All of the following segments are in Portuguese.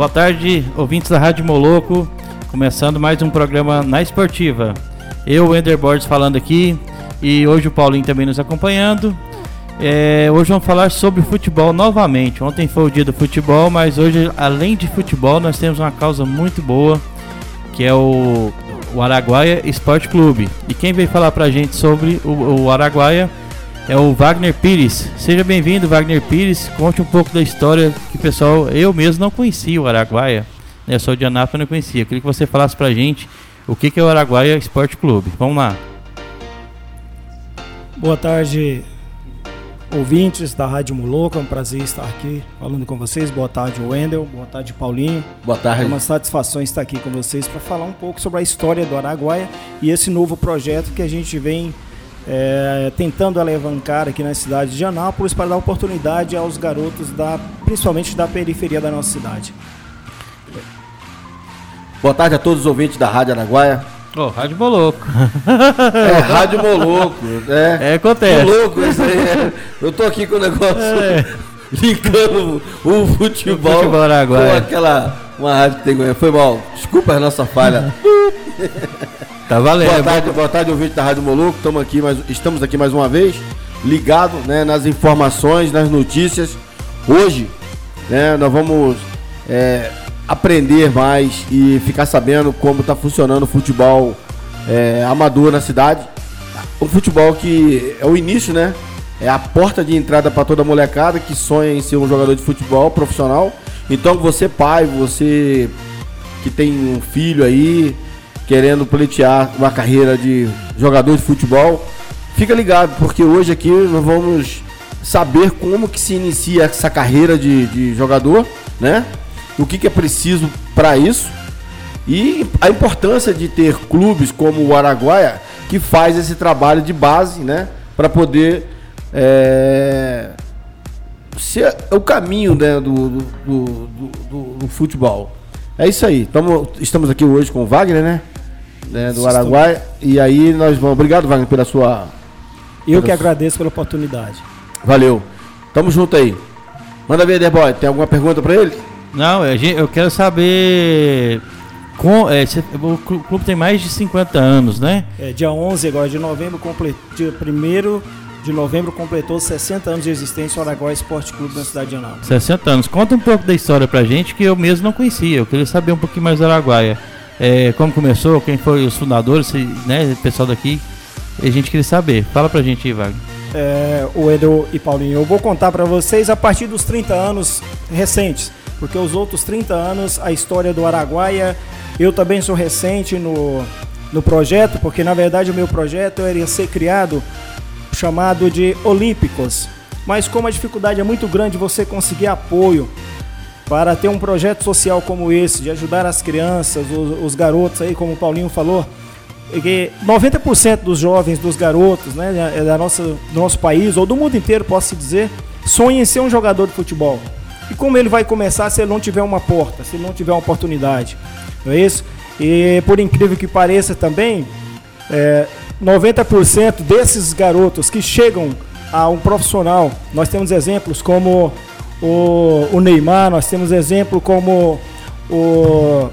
Boa tarde, ouvintes da Rádio Moloco. Começando mais um programa na Esportiva. Eu, Ender Borges, falando aqui. E hoje o Paulinho também nos acompanhando. É, hoje vamos falar sobre futebol novamente. Ontem foi o dia do futebol, mas hoje, além de futebol, nós temos uma causa muito boa, que é o, o Araguaia Esporte Clube. E quem veio falar pra gente sobre o, o Araguaia é o Wagner Pires. Seja bem-vindo, Wagner Pires. Conte um pouco da história que pessoal, eu mesmo não conhecia o Araguaia. Né? Eu sou de Anápolis, não conhecia. Eu queria que você falasse pra gente o que, que é o Araguaia Esporte Clube. Vamos lá. Boa tarde, ouvintes da Rádio Moloca. É um prazer estar aqui falando com vocês. Boa tarde, Wendel. Boa tarde, Paulinho. Boa tarde. É uma satisfação estar aqui com vocês para falar um pouco sobre a história do Araguaia e esse novo projeto que a gente vem é, tentando alavancar aqui na cidade de Anápolis para dar oportunidade aos garotos, da, principalmente da periferia da nossa cidade. Boa tarde a todos os ouvintes da Rádio Araguaia. Ô, oh, Rádio Moloco. É, Rádio Moloco. É, é acontece. Moloco, isso aí. É. Eu tô aqui com o negócio é. Linkando o futebol, o futebol com aquela uma rádio que tem Foi mal. Desculpa a nossa falha. Tá valendo. Boa tarde, boa tarde, ouvinte da Rádio Moluco. Estamos aqui mais, estamos aqui mais uma vez, ligado né, nas informações, nas notícias. Hoje, né, nós vamos é, aprender mais e ficar sabendo como está funcionando o futebol é, amador na cidade. O futebol que é o início, né? É a porta de entrada para toda molecada que sonha em ser um jogador de futebol profissional. Então, você pai, você que tem um filho aí, querendo pleitear uma carreira de jogador de futebol, fica ligado, porque hoje aqui nós vamos saber como que se inicia essa carreira de, de jogador, né? O que, que é preciso para isso e a importância de ter clubes como o Araguaia que faz esse trabalho de base, né? Para poder é, ser o caminho né, do, do, do, do, do futebol. É isso aí. Tamo, estamos aqui hoje com o Wagner, né? né, do Araguaia. E aí nós vamos. Obrigado, Wagner, pela sua. Eu que agradeço pela oportunidade. Valeu. Tamo junto aí. Manda ver, Derboy. Tem alguma pergunta para ele? Não, eu quero saber. Com, é, o clube tem mais de 50 anos, né? É, dia 11 agora de novembro, complet, dia 1 de novembro completou 60 anos de existência o Araguaia Esporte Clube na cidade de Anápolis. 60 anos. Conta um pouco da história pra gente que eu mesmo não conhecia. Eu queria saber um pouquinho mais do Araguaia é, como começou, quem foi os fundadores, né, o pessoal daqui. A gente queria saber. Fala pra gente aí, Wagner. É, o Edu e Paulinho, eu vou contar para vocês a partir dos 30 anos recentes, porque os outros 30 anos, a história do Araguaia, eu também sou recente no, no projeto, porque na verdade o meu projeto iria ser criado chamado de Olímpicos. Mas como a dificuldade é muito grande você conseguir apoio para ter um projeto social como esse, de ajudar as crianças, os, os garotos aí, como o Paulinho falou, que 90% dos jovens, dos garotos, né, da nossa, do nosso país, ou do mundo inteiro, posso dizer, sonham em ser um jogador de futebol. E como ele vai começar se ele não tiver uma porta, se ele não tiver uma oportunidade? Não é isso? E por incrível que pareça também, é, 90% desses garotos que chegam a um profissional, nós temos exemplos como o, o Neymar, nós temos exemplo como o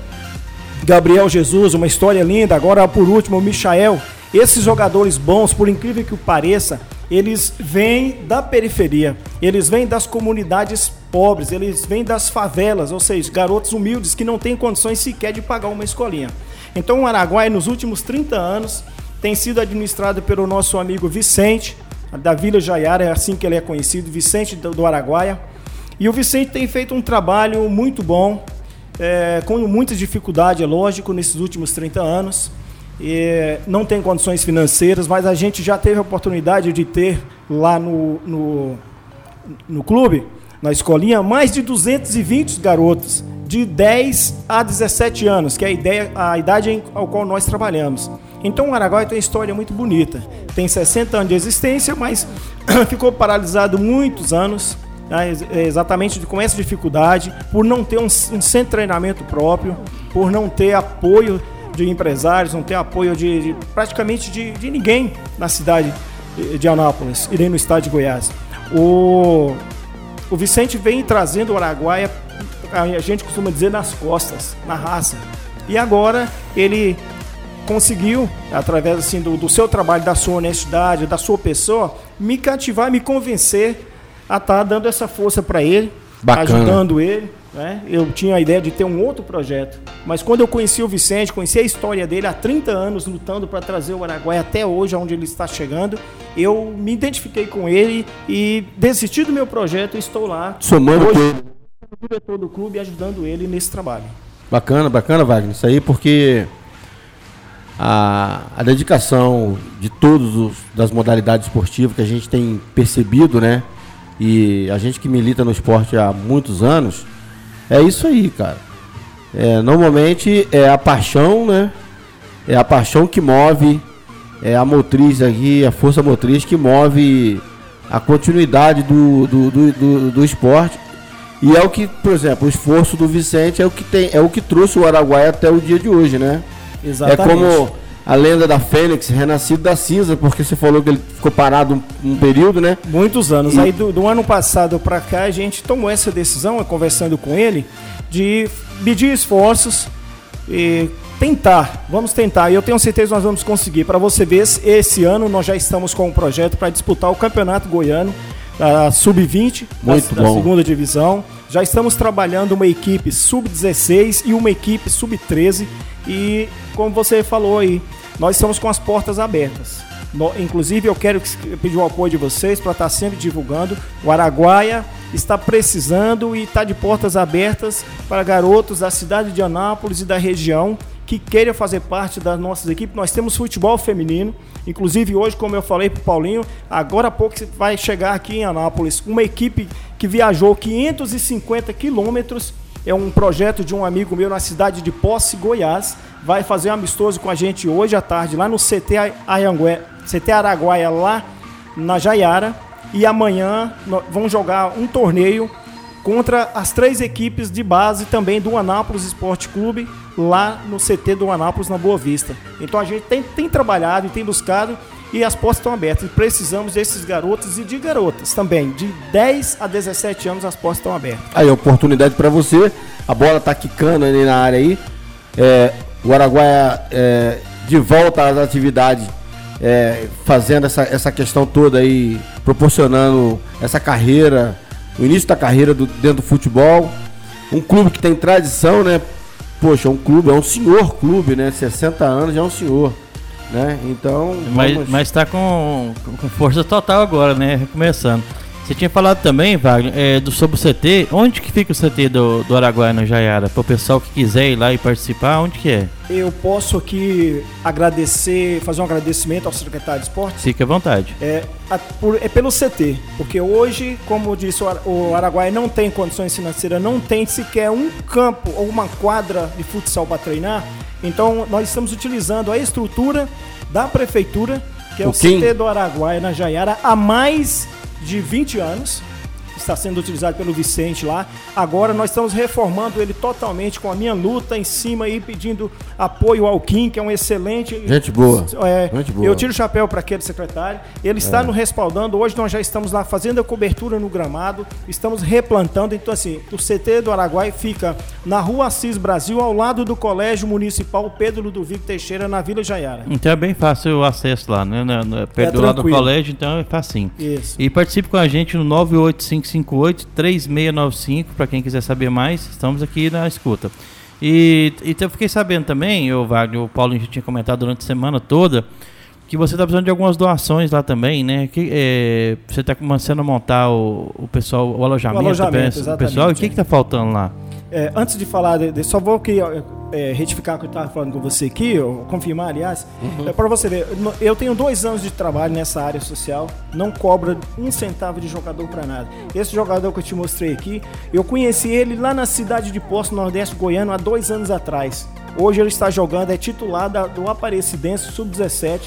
Gabriel Jesus, uma história linda. Agora, por último, o Michael. Esses jogadores bons, por incrível que pareça, eles vêm da periferia, eles vêm das comunidades pobres, eles vêm das favelas, ou seja, garotos humildes que não têm condições sequer de pagar uma escolinha. Então, o Araguaia, nos últimos 30 anos, tem sido administrado pelo nosso amigo Vicente, da Vila Jaiara, é assim que ele é conhecido, Vicente do Araguaia. E o Vicente tem feito um trabalho muito bom, é, com muita dificuldade, é lógico, nesses últimos 30 anos. E não tem condições financeiras, mas a gente já teve a oportunidade de ter lá no, no, no clube, na escolinha, mais de 220 garotos de 10 a 17 anos, que é a, ideia, a idade ao qual nós trabalhamos. Então o Araguaia tem uma história muito bonita. Tem 60 anos de existência, mas ficou paralisado muitos anos né, exatamente com essa dificuldade, por não ter um, um centro de treinamento próprio, por não ter apoio de empresários, não ter apoio de, de praticamente de, de, ninguém na cidade de Anápolis e nem no estado de Goiás. O, o Vicente vem trazendo o Araguaia a gente costuma dizer nas costas, na raça. E agora ele conseguiu, através assim, do, do seu trabalho, da sua honestidade, da sua pessoa, me cativar, me convencer a estar tá dando essa força para ele, Bacana. ajudando ele. Né? Eu tinha a ideia de ter um outro projeto, mas quando eu conheci o Vicente, conheci a história dele há 30 anos lutando para trazer o Araguaia até hoje, onde ele está chegando, eu me identifiquei com ele e desisti do meu projeto e estou lá. Somando hoje, o diretor do clube ajudando ele nesse trabalho. Bacana, bacana, Wagner. Isso aí porque a, a dedicação de todos os das modalidades esportivas que a gente tem percebido, né? E a gente que milita no esporte há muitos anos, é isso aí, cara. É, normalmente é a paixão, né? É a paixão que move, é a motriz aqui, a força motriz que move a continuidade do, do, do, do, do esporte. E é o que, por exemplo, o esforço do Vicente é o que tem, é o que trouxe o Araguaia até o dia de hoje, né? Exatamente. É como a lenda da Fênix, renascido da cinza, porque você falou que ele ficou parado um, um período, né? Muitos anos. E... Aí do, do, ano passado para cá a gente tomou essa decisão, conversando com ele, de medir esforços e tentar. Vamos tentar. E eu tenho certeza que nós vamos conseguir. Para você ver, esse ano nós já estamos com um projeto para disputar o Campeonato Goiano, a Sub-20, da, da segunda divisão. Já estamos trabalhando uma equipe Sub-16 e uma equipe Sub-13. E como você falou aí, nós estamos com as portas abertas. No, inclusive, eu quero pedir o apoio de vocês para estar tá sempre divulgando. O Araguaia está precisando e está de portas abertas para garotos da cidade de Anápolis e da região que queiram fazer parte das nossas equipes. Nós temos futebol feminino. Inclusive, hoje, como eu falei para o Paulinho, agora há pouco vai chegar aqui em Anápolis uma equipe que viajou 550 quilômetros. É um projeto de um amigo meu na cidade de Posse, Goiás. Vai fazer um amistoso com a gente hoje à tarde lá no CT Ayangué, CT Araguaia lá na Jaiara. E amanhã vão jogar um torneio contra as três equipes de base também do Anápolis Esporte Clube lá no CT do Anápolis na Boa Vista. Então a gente tem, tem trabalhado e tem buscado e as portas estão abertas. E precisamos desses garotos e de garotas também. De 10 a 17 anos as portas estão abertas. Aí, oportunidade para você. A bola tá quicando ali na área aí. É, o Araguaia é, de volta às atividades, é, fazendo essa, essa questão toda aí, proporcionando essa carreira, o início da carreira do, dentro do futebol. Um clube que tem tradição, né? Poxa, um clube, é um senhor clube, né? 60 anos já é um senhor. Né? Então. Mas, vamos... mas tá com, com força total agora, né? Recomeçando. Você tinha falado também, Wagner, é, do, sobre o CT. Onde que fica o CT do, do Araguaia no Jaiara? Para o pessoal que quiser ir lá e participar, onde que é? Eu posso aqui agradecer, fazer um agradecimento ao secretário de esporte. Fique à vontade. É, a, por, é pelo CT, porque hoje, como disse, o, o Araguaia não tem condições financeiras, não tem sequer um campo ou uma quadra de futsal para treinar. Então, nós estamos utilizando a estrutura da prefeitura, que é o, o CT do Araguaia na Jaiara, há mais de 20 anos está sendo utilizado pelo Vicente lá. Agora nós estamos reformando ele totalmente com a minha luta em cima e pedindo apoio ao Kim, que é um excelente. Gente boa. É, Gente boa. Eu tiro o chapéu para aquele secretário. Ele está é. nos respaldando. Hoje nós já estamos lá fazendo a cobertura no gramado, estamos replantando. Então, assim, o CT do Araguai fica na rua Assis Brasil, ao lado do Colégio Municipal Pedro Ludovico Teixeira, na Vila Jaiara. Então é bem fácil o acesso lá, né? Perto é do lado do colégio, então é facinho. Isso. E participe com a gente no 985 958-3695, para quem quiser saber mais, estamos aqui na escuta. E, e eu fiquei sabendo também, o Wagner, o Paulo já tinha comentado durante a semana toda, que você está precisando de algumas doações lá também, né? Que, é, você está começando a montar o, o pessoal, o alojamento, o alojamento pessoal. E o que está faltando lá? É, antes de falar, de, de, só vou que é, retificar o que eu estava falando com você aqui, ou confirmar, aliás, uhum. é, para você ver, eu tenho dois anos de trabalho nessa área social, não cobra um centavo de jogador para nada. Esse jogador que eu te mostrei aqui, eu conheci ele lá na cidade de Poço, Nordeste Goiano, há dois anos atrás. Hoje ele está jogando, é titular da, do Aparecidense Sub-17.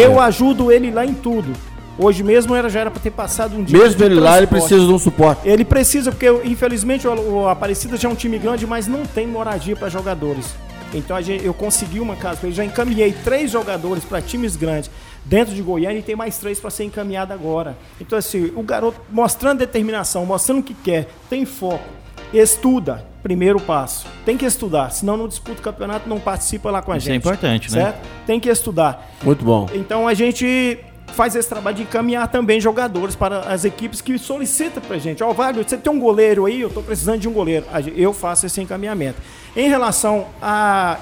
Eu ajudo ele lá em tudo. Hoje mesmo era, já era para ter passado um dia. Mesmo ele lá, ele precisa de um suporte. Ele precisa, porque infelizmente o, o Aparecida já é um time grande, mas não tem moradia para jogadores. Então eu consegui uma casa, eu já encaminhei três jogadores para times grandes dentro de Goiânia e tem mais três para ser encaminhado agora. Então, assim, o garoto mostrando determinação, mostrando o que quer, tem foco Estuda, primeiro passo. Tem que estudar, senão não disputa o campeonato, não participa lá com a Isso é gente. importante, né? certo? Tem que estudar. Muito bom. Então a gente faz esse trabalho de encaminhar também jogadores para as equipes que solicitam pra gente. Ó, Wagner, você tem um goleiro aí, eu tô precisando de um goleiro. Eu faço esse encaminhamento. Em relação a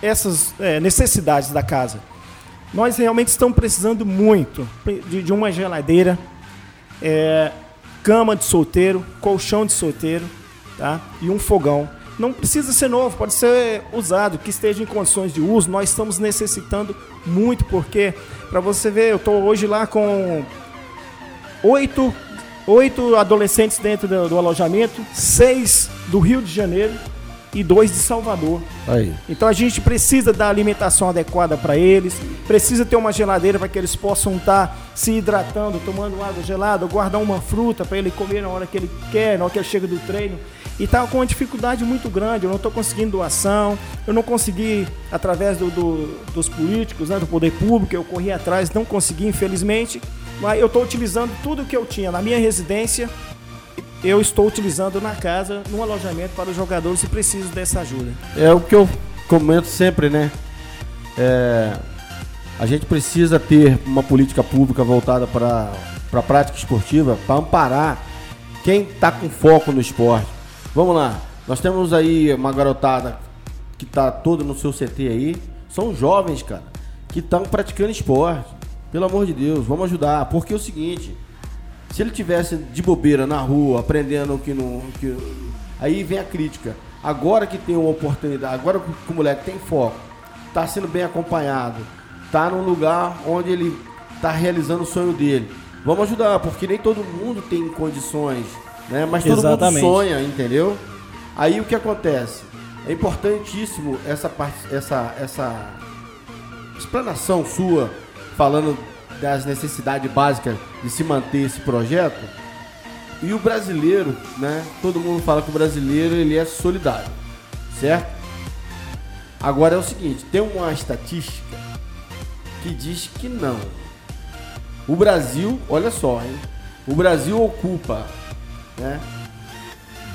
essas é, necessidades da casa, nós realmente estamos precisando muito de, de uma geladeira, é, cama de solteiro, colchão de solteiro, tá? E um fogão. Não precisa ser novo, pode ser usado, que esteja em condições de uso. Nós estamos necessitando muito, porque, para você ver, eu estou hoje lá com oito, oito adolescentes dentro do, do alojamento, seis do Rio de Janeiro e dois de Salvador. Aí. Então a gente precisa da alimentação adequada para eles, precisa ter uma geladeira para que eles possam estar se hidratando, tomando água gelada, guardar uma fruta para ele comer na hora que ele quer, na hora que ele chega do treino. E tá com uma dificuldade muito grande, eu não estou conseguindo doação, eu não consegui, através do, do- dos políticos, né, do poder público, eu corri atrás, não consegui, infelizmente, mas eu estou utilizando tudo que eu tinha na minha residência, eu estou utilizando na casa, no alojamento para os jogadores se precisam dessa ajuda. É o que eu comento sempre, né? É, a gente precisa ter uma política pública voltada para a prática esportiva para amparar quem está com foco no esporte. Vamos lá, nós temos aí uma garotada que está toda no seu CT aí. São jovens, cara, que estão praticando esporte. Pelo amor de Deus, vamos ajudar. Porque é o seguinte, se ele tivesse de bobeira na rua, aprendendo que não. Que, aí vem a crítica. Agora que tem uma oportunidade, agora que o moleque tem foco, tá sendo bem acompanhado, tá num lugar onde ele tá realizando o sonho dele. Vamos ajudar, porque nem todo mundo tem condições, né? Mas todo Exatamente. mundo sonha, entendeu? Aí o que acontece? É importantíssimo essa parte, essa, essa explanação sua falando das necessidades básicas de se manter esse projeto. E o brasileiro, né? Todo mundo fala que o brasileiro ele é solidário, certo? Agora é o seguinte, tem uma estatística que diz que não. O Brasil, olha só, hein? O Brasil ocupa, né?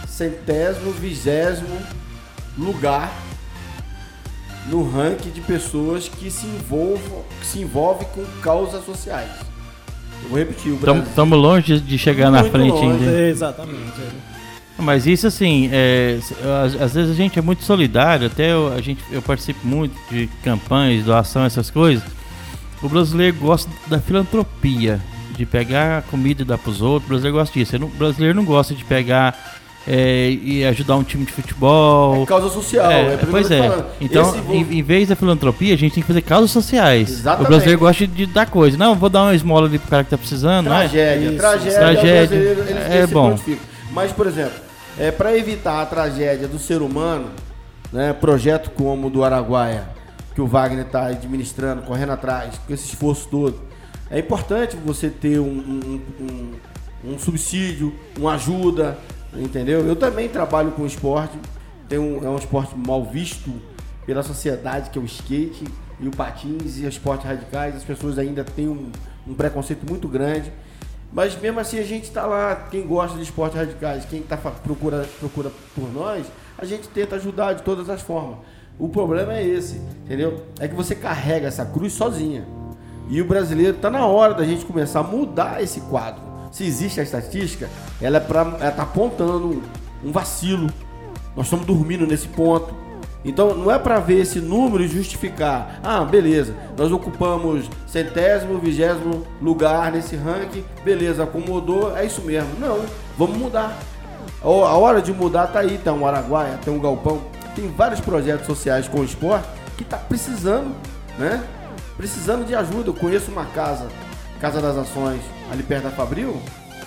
Centésimo, vigésimo lugar no ranking de pessoas que se envolvam, que se envolvem com causas sociais. Eu vou repetir, o Brasil. Estamos longe de chegar na Muito frente longe. ainda. Exatamente. Mas isso assim, é, às vezes a gente é muito solidário, até eu, a gente, eu participo muito de campanhas, doação, essas coisas. O brasileiro gosta da filantropia, de pegar a comida e dar pros outros. O brasileiro gosta disso. O brasileiro não gosta de pegar é, e ajudar um time de futebol. É causa social, É, é, pois é. falando. Então, Esse em, em vez da filantropia, a gente tem que fazer causas sociais. Exatamente. O brasileiro gosta de dar coisa. Não, vou dar uma esmola ali pro cara que tá precisando. é? Tragédia, Isso. tragédia, Tragédia. É bom. Mas, por exemplo, é, para evitar a tragédia do ser humano, né, projeto como o do Araguaia, que o Wagner está administrando, correndo atrás, com esse esforço todo, é importante você ter um, um- um- um subsídio, uma ajuda, entendeu? Eu também trabalho com esporte, tem um, é um esporte mal visto pela sociedade, que é o skate e o patins e esportes radicais. As pessoas ainda têm um, um preconceito muito grande. Mas mesmo assim a gente está lá, quem gosta de esportes radicais, quem tá, procura, procura por nós, a gente tenta ajudar de todas as formas. O problema é esse, entendeu? É que você carrega essa cruz sozinha. E o brasileiro está na hora da gente começar a mudar esse quadro. Se existe a estatística, ela, é pra, ela tá apontando um vacilo. Nós estamos dormindo nesse ponto. Então não é para ver esse número e justificar. Ah, beleza, nós ocupamos centésimo, vigésimo lugar nesse ranking, beleza, acomodou, é isso mesmo. Não, vamos mudar. A hora de mudar tá aí, tem um Araguaia, tem um Galpão, tem vários projetos sociais com o esporte que tá precisando, né? Precisando de ajuda. Eu conheço uma casa, Casa das Ações, ali perto da Fabril.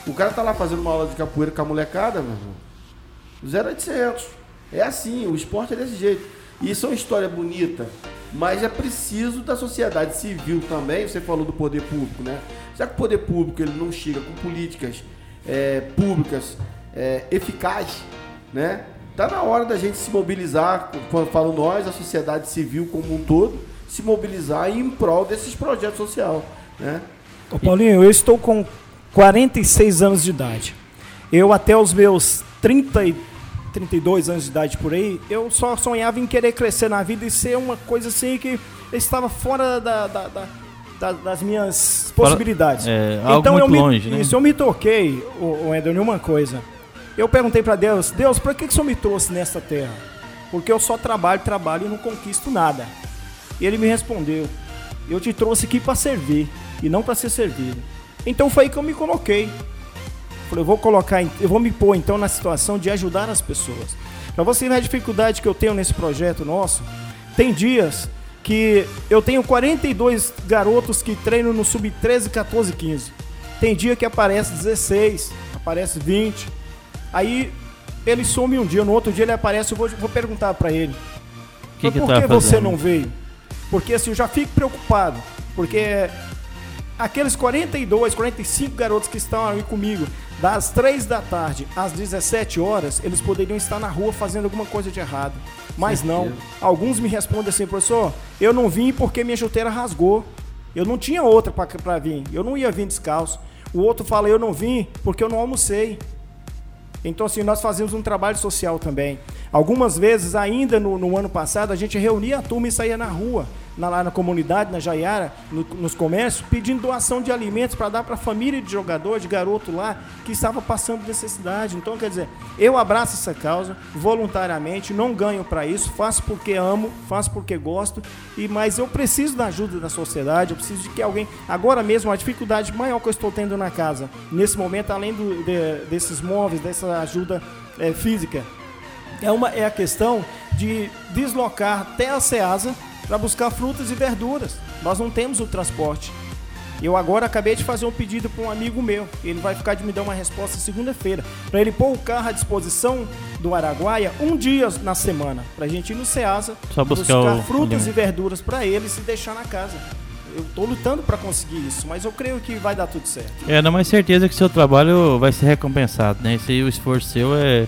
O cara tá lá fazendo uma aula de capoeira com a molecada, meu irmão. 0800. É assim, o esporte é desse jeito. Isso é uma história bonita, mas é preciso da sociedade civil também. Você falou do poder público, né? Já que o poder público ele não chega com políticas é, públicas é, eficazes, né? Tá na hora da gente se mobilizar, quando falo nós, a sociedade civil como um todo, se mobilizar em prol desses projetos sociais, né? Ô Paulinho, eu estou com 46 anos de idade. Eu até os meus 30 e 32 anos de idade por aí, eu só sonhava em querer crescer na vida e ser uma coisa assim que estava fora da, da, da, da das minhas possibilidades. É, algo então muito eu me, longe, né? Isso, eu me toquei, o, o Ender, em uma coisa. Eu perguntei para Deus, Deus, por que, que o Senhor me trouxe nessa terra? Porque eu só trabalho, trabalho e não conquisto nada. E ele me respondeu, eu te trouxe aqui para servir e não para ser servido. Então foi aí que eu me coloquei. Falei, eu vou colocar, eu vou me pôr então na situação de ajudar as pessoas. Para você ver a dificuldade que eu tenho nesse projeto nosso, tem dias que eu tenho 42 garotos que treinam no sub 13, 14, 15. Tem dia que aparece 16, aparece 20. Aí ele some um dia, no outro dia ele aparece, eu vou, vou perguntar para ele. Que que por tá que você não veio? Porque assim, eu já fico preocupado. Porque aqueles 42, 45 garotos que estão ali comigo, das 3 da tarde às 17 horas, eles poderiam estar na rua fazendo alguma coisa de errado. Mas não. Alguns me respondem assim, professor, eu não vim porque minha chuteira rasgou. Eu não tinha outra para vir. Eu não ia vir descalço. O outro fala, eu não vim porque eu não almocei. Então, assim, nós fazemos um trabalho social também. Algumas vezes, ainda no, no ano passado, a gente reunia a turma e saía na rua, na, lá na comunidade, na Jaiara, no- nos comércios, pedindo doação de alimentos para dar para a família de jogador, de garoto lá, que estava passando necessidade. Então, quer dizer, eu abraço essa causa voluntariamente, não ganho para isso, faço porque amo, faço porque gosto, e mas eu preciso da ajuda da sociedade, eu preciso de que alguém. Agora mesmo, a dificuldade maior que eu estou tendo na casa, nesse momento, além do- de- desses móveis, dessa ajuda eh, física, é, uma, é a questão de deslocar até a Ceasa para buscar frutas e verduras. Nós não temos o transporte. Eu agora acabei de fazer um pedido para um amigo meu. Ele vai ficar de me dar uma resposta segunda-feira. Para ele pôr o carro à disposição do Araguaia um dia na semana. Para a gente ir no Ceasa, Só buscar o frutas alimento. e verduras para ele e se deixar na casa. Eu estou lutando para conseguir isso, mas eu creio que vai dar tudo certo. É, dá mais certeza que seu trabalho vai ser recompensado, né? Esse o esforço seu é,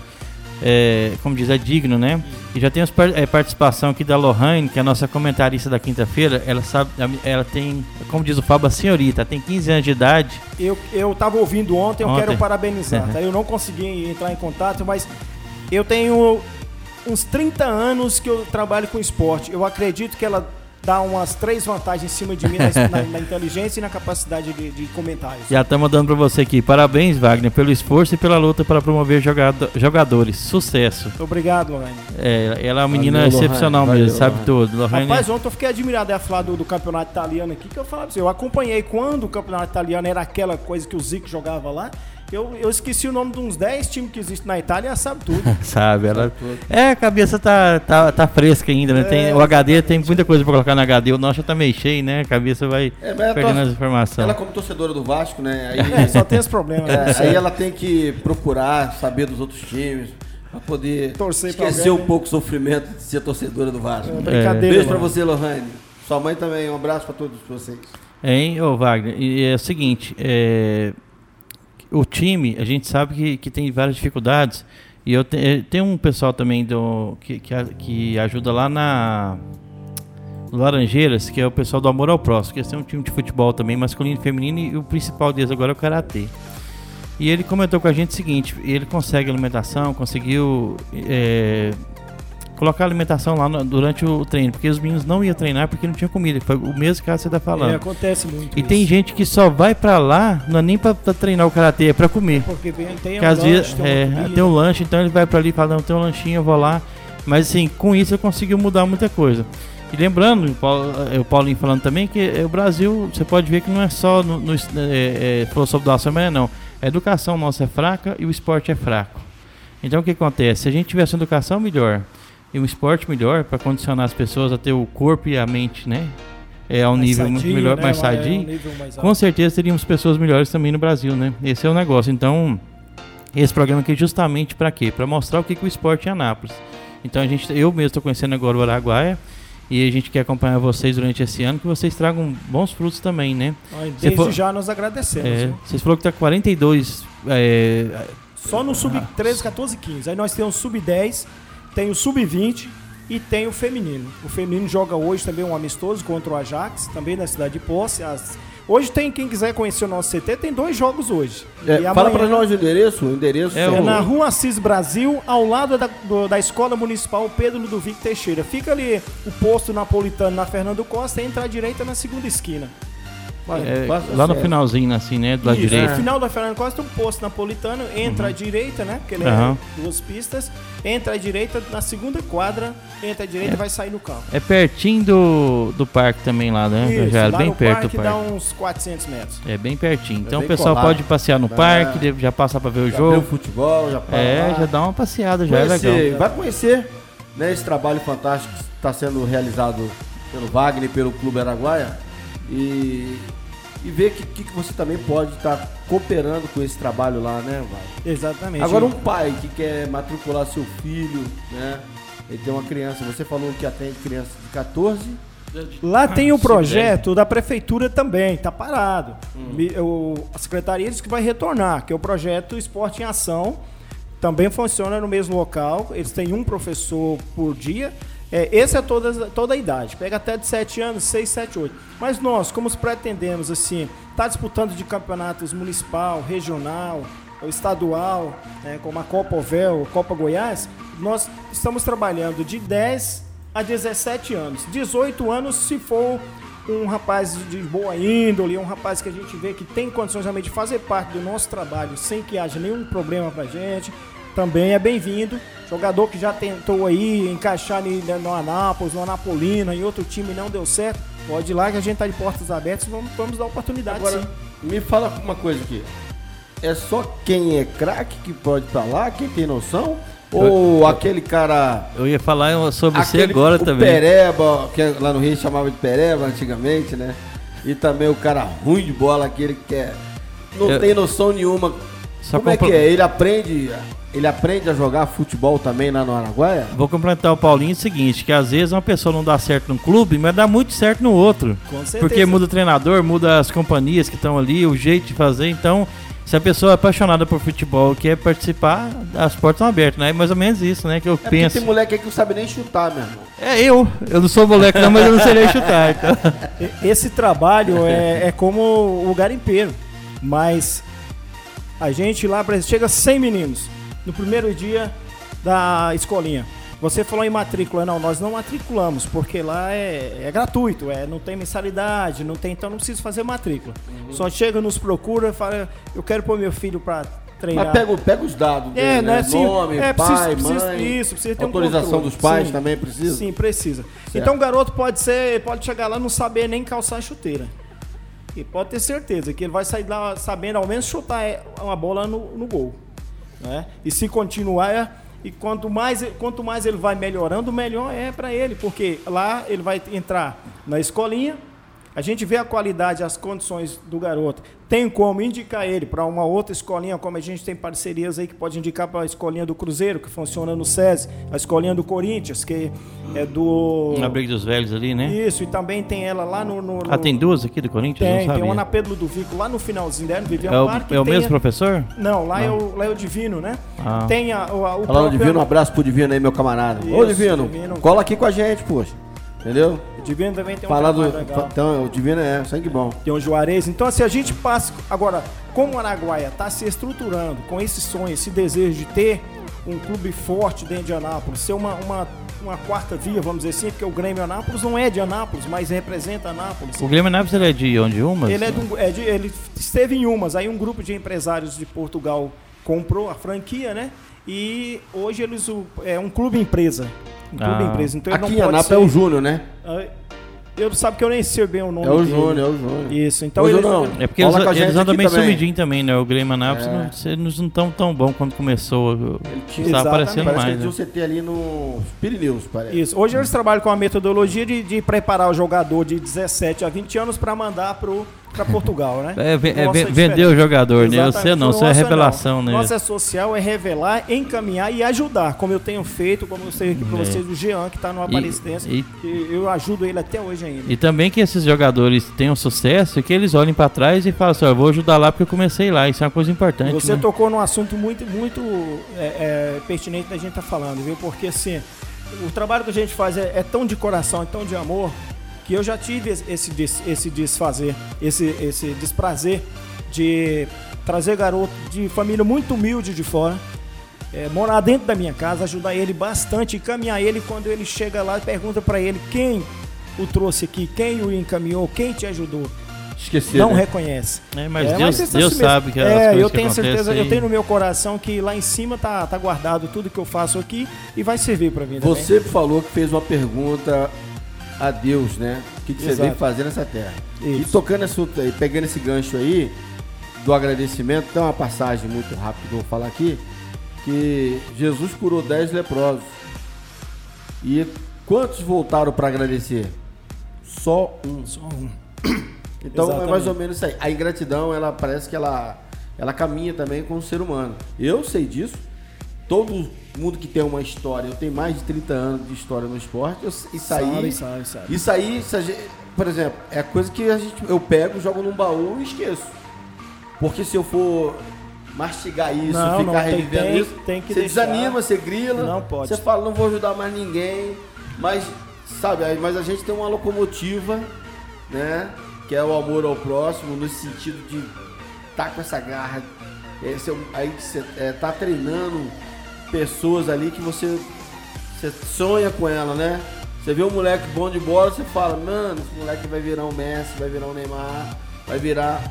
é, como diz, é digno, né? E já temos é, participação aqui da Lohane, que é a nossa comentarista da quinta-feira. Ela sabe, ela tem, como diz o Fábio, a senhorita, tem 15 anos de idade. Eu, eu tava ouvindo ontem, eu Ontem. quero parabenizar. Uhum. tá? Eu não consegui entrar em contato, mas eu tenho uns 30 anos que eu trabalho com esporte. Eu acredito que ela dá umas três vantagens em cima de mim na, na- na inteligência e na capacidade de, de comentários. Já estamos mandando para você aqui. Parabéns, Wagner, pelo esforço e pela luta para promover jogado- jogadores. Sucesso. Muito obrigado, Lorraine. É, ela é uma menina Valeu, excepcional Lohane. mesmo, Valeu, sabe tudo. Lohane, Rapaz, ontem eu fiquei admirado ela falar do, do campeonato italiano aqui, que eu falava pra você, eu acompanhei quando o campeonato italiano era aquela coisa que o Zico jogava lá. Eu, eu esqueci o nome de uns 10 times que existem na Itália, ela sabe tudo. Sabe, ela. É, a cabeça tá, tá, tá fresca ainda, né? Tem, É, o HD tem muita coisa pra colocar no HD, o nosso já tá meio cheio, né? A cabeça vai É, perdendo torce- as informações. Ela como torcedora do Vasco, né? Aí, É, só tem esse problema. né? é, aí ela tem que procurar saber dos outros times pra poder Torcer pra esquecer alguém, um pouco o sofrimento de ser torcedora do Vasco. É, brincadeira. Beijo pra você, Lohane. Sua mãe também, um abraço pra todos vocês. Hein, ô Wagner? E é o seguinte, é, o time, a gente sabe que, que tem várias dificuldades. E eu te, eh, tem um pessoal também do, que, que, que ajuda lá na Laranjeiras, que é o pessoal do Amor ao Próximo, que têm um time de futebol também, masculino e feminino, e o principal deles agora é o Karatê. E ele comentou com a gente o seguinte, ele consegue alimentação, conseguiu eh, colocar alimentação lá no- durante o treino, porque os meninos não iam treinar porque não tinha comida. Foi o mesmo caso que você está falando. É, acontece muito. E isso. tem gente que só vai pra lá, não é nem pra treinar o karatê, é pra comer. Porque tem, tem Porque um às lanche, vezes tem é, comida. tem um lanche, então ele vai pra ali e fala, não, tem um lanchinho, eu vou lá. Mas assim, com isso ele conseguiu mudar muita coisa. E lembrando, o, Paulo, o Paulinho falando também, que eh, o Brasil, você pode ver que não é só no, no, é, é, falou sobre doação, mas não. A educação nossa é fraca e o esporte é fraco. Então o que acontece? Se a gente tivesse uma educação melhor e um esporte melhor para condicionar as pessoas a ter o corpo e a mente, né? É, a um Mais nível muito sadio, melhor, né? mais É, sadio. um nível mais Com certeza teríamos pessoas melhores também no Brasil, né? Esse é o negócio. Então, esse programa aqui é justamente para quê? Para mostrar o que, que o esporte é em Anápolis. Então, a gente, eu mesmo estou conhecendo agora o Araguaia e a gente quer acompanhar vocês durante esse ano, que vocês tragam bons frutos também, né? Desde for- já nós agradecemos. É, vocês falaram que tá 42. É, Só no sub-13, 14 e 15. Aí nós temos o sub-10, tem o sub-20 e tem o feminino. O feminino joga hoje também um amistoso contra o Ajax, também na cidade de Posse, às Hoje tem, quem quiser conhecer o nosso CT, tem dois jogos hoje. É, E fala amanhã- pra nós o endereço, o endereço. É É na Rua Assis Brasil, ao lado da, do- da Escola Municipal Pedro Ludovico Teixeira. Fica ali o posto napolitano na Fernando Costa, entra à direita na segunda esquina. É, Passa lá no certo. finalzinho, assim, né? Do lado direito. No final da Fernando Costa tem um posto napolitano, entra à direita, né? Porque ele Aham. é duas pistas. Entra à direita, na segunda quadra, entra à direita e vai sair no campo. É pertinho do, do parque também lá, né? Isso, já é lá bem no perto parque do dá parque. uns 400 metros. É bem pertinho. Então o bem pessoal colado. pode passear no parque, já passar pra ver o Já vê o jogo. futebol, já para É, lá. já dá uma passeada, já é Conhecer, legal. Vai conhecer né, esse trabalho fantástico que está sendo realizado pelo Wagner, pelo Clube Araguaia e, e ver que, que, que você também pode estar cooperando com esse trabalho lá, né, Wagner? Exatamente. Agora um pai que quer matricular seu filho, né? Ele tem uma criança, você falou que atende criança de 14. Lá tem o Sim, projeto da prefeitura também, tá parado. Hum. Me- o- a secretaria disse que vai retornar, que é o projeto Esporte em Ação. Também funciona no mesmo local. Eles têm um professor por dia. É, esse é toda, toda a idade. Pega até de 7 anos, 6, 7, 8. Mas nós, como pretendemos, assim, tá disputando de campeonatos municipal, regional, estadual, né, como a Copa Ovel, Copa Goiás, nós estamos trabalhando de 10 a 17 anos. 18 anos se for um rapaz de boa índole, um rapaz que a gente vê que tem condições realmente de fazer parte do nosso trabalho sem que haja nenhum problema pra gente, também é bem-vindo. Jogador que já tentou aí encaixar ali no Anápolis, no Anapolina, em outro time e não deu certo, pode ir lá que a gente tá de portas abertas e vamos, vamos dar oportunidade Agora, sim. me fala uma coisa aqui. É só quem é craque que pode estar lá, quem tem noção? Ou aquele cara. Eu ia falar sobre você aquele, agora o também. Pereba, que lá no Rio chamava de Pereba antigamente, né? E também o cara ruim de bola, aquele que é, não Eu- tem noção nenhuma. Só Como é compro- que é? Ele aprende, ele aprende a jogar futebol também lá no Araguaia? Vou complementar o Paulinho o seguinte, que às vezes uma pessoa não dá certo num clube, mas dá muito certo no outro. Com certeza. Porque muda o treinador, muda as companhias que estão ali, o jeito de fazer. Então, se a pessoa é apaixonada por futebol e quer participar, as portas estão abertas, né? É mais ou menos isso, né? Que eu É penso. tem moleque aí que não sabe nem chutar, meu irmão. É eu. Eu não sou moleque não, mas eu não sei nem chutar. Então. Esse trabalho é, é como o garimpeiro, mas a gente lá, por exemplo, chega 100 meninos no primeiro dia da escolinha. Você falou em matrícula, não, nós não matriculamos, porque lá é, é gratuito, é, não tem mensalidade, não tem, então não precisa fazer matrícula. Só chega, nos procura, fala, eu quero pôr meu filho para treinar. Mas pega, pega os dados É, dele, né? né? Sim, Nome, é, pai, precisa- precisa- mãe. isso, precisa ter um autorização controle. dos pais Sim. também precisa? Sim, precisa. Certo. Então o garoto pode ser, pode chegar lá e não saber nem calçar a chuteira. E pode ter certeza que ele vai sair lá sabendo ao menos chutar é, uma bola no, no gol. Né? E se continuar, é- e quanto mais, quanto mais ele vai melhorando, melhor é para ele, porque lá ele vai entrar na escolinha, a gente vê a qualidade, as condições do garoto. Tem como indicar ele para uma outra escolinha, como a gente tem parcerias aí que pode indicar para a escolinha do Cruzeiro, que funciona no SESI, a escolinha do Corinthians, que é do. Na briga dos velhos ali, né? Isso, e também tem ela lá no. no- Ah, no- tem duas aqui do Corinthians? Tem, não tem uma na Pedro Ludovico, lá no finalzinho dela, Vivian É o, Parque. é o mesmo a- professor? Não, lá, É, o, lá é o Divino, né? Ah. Tem a, o, a- o Falando próprio- Divino, um abraço pro Divino aí, meu camarada. Ô, Isso, Divino, Divino. cola aqui com a gente, poxa. Entendeu? O Divino também tem um Falar do. legal. Então, o Divino é sangue bom. Tem o Juarez. Então, assim, a gente passa. Agora, como o Araguaia está se estruturando com esse sonho, esse desejo de ter um clube forte dentro de Anápolis, ser uma, uma, uma quarta via, vamos dizer assim, porque o Grêmio Anápolis não é de Anápolis, mas representa Anápolis. O Guilherme Naves ele é de onde? Umas? Ele, é de um- é de- ele esteve em umas, aí um grupo de empresários de Portugal comprou a franquia, né? E hoje eles é um clube empresa. Um clube Ah. empresa. Então ele Aqui em pode Anápolis ser, é o Júnior, né? Ah, Eu sabe que eu nem sei bem o nome É o dele. Júnior, é o Júnior. Isso, então Ô, Júnior, É porque eles, com a gente eles andam aqui bem também. sumidinho também, né? O Grêmio Anápolis É. não, eles não estão tão bom quando começou. Ele Estava Exatamente. aparecendo parece que mais. ele tinha né? um CT ali no Pirineus, parece. Isso. Hoje eles trabalham com a metodologia de, de preparar o jogador de 17 a 20 anos para mandar para Portugal, né? É, é é vender o jogador, né? Você não, você é revelação, né? Nossa é social, é revelar, encaminhar e ajudar, como eu tenho feito, como eu sei aqui para É. vocês, o Jean, que está no Aparecidense, e- eu ajudo ele até hoje ainda. E também que esses jogadores tenham sucesso e que eles olhem pra trás e falem assim, eu vou ajudar lá porque eu comecei lá. Isso é uma coisa importante. Você né? tocou num assunto muito, muito é, é, pertinente da gente estar falando, viu? Porque assim, o trabalho que a gente faz é, é tão de coração, é tão de amor, que eu já tive esse, esse desfazer, esse, esse desprazer de trazer garoto de família muito humilde de fora, é, morar dentro da minha casa, ajudar ele bastante, encaminhar ele quando ele chega lá e pergunta para ele quem o trouxe aqui, quem o encaminhou, quem te ajudou. Esquecer, não né? reconhece. É, mas É, Deus, mas Deus assim sabe que É, coisas eu tenho certeza, eu aí- tenho no meu coração que lá em cima tá, tá guardado tudo que eu faço aqui e vai servir para mim também. Você falou que fez uma pergunta a Deus, né? O que, que você veio fazer nessa terra? E Isso. tocando esse assunto aí, pegando esse gancho aí do agradecimento, tem uma passagem muito rápida que eu vou falar aqui, que Jesus curou 10 leprosos. E quantos voltaram para agradecer? Só um. Só um. Então é Exatamente. mais ou menos isso aí. A ingratidão, ela parece que ela, ela caminha também com o ser humano. Eu sei disso. Todo mundo que tem uma história, eu tenho mais de 30 anos de história no esporte, eu, isso aí, Sabe, sabe, sabe. isso aí, gente- por exemplo, é coisa que a gente, eu pego, jogo num baú e esqueço. Porque se eu for mastigar isso, Não, ficar não, revivendo tem- isso, tem você deixar. desanima, você grila, Não pode. você fala, não vou ajudar mais ninguém, mas, sabe, mas a gente tem uma locomotiva, né, que é o amor ao próximo, no sentido de tá com essa garra, esse é aí você é, tá treinando pessoas ali que você, você sonha com ela, né? Você vê um moleque bom de bola, você fala, mano, esse moleque vai virar um Messi, vai virar um Neymar, vai virar.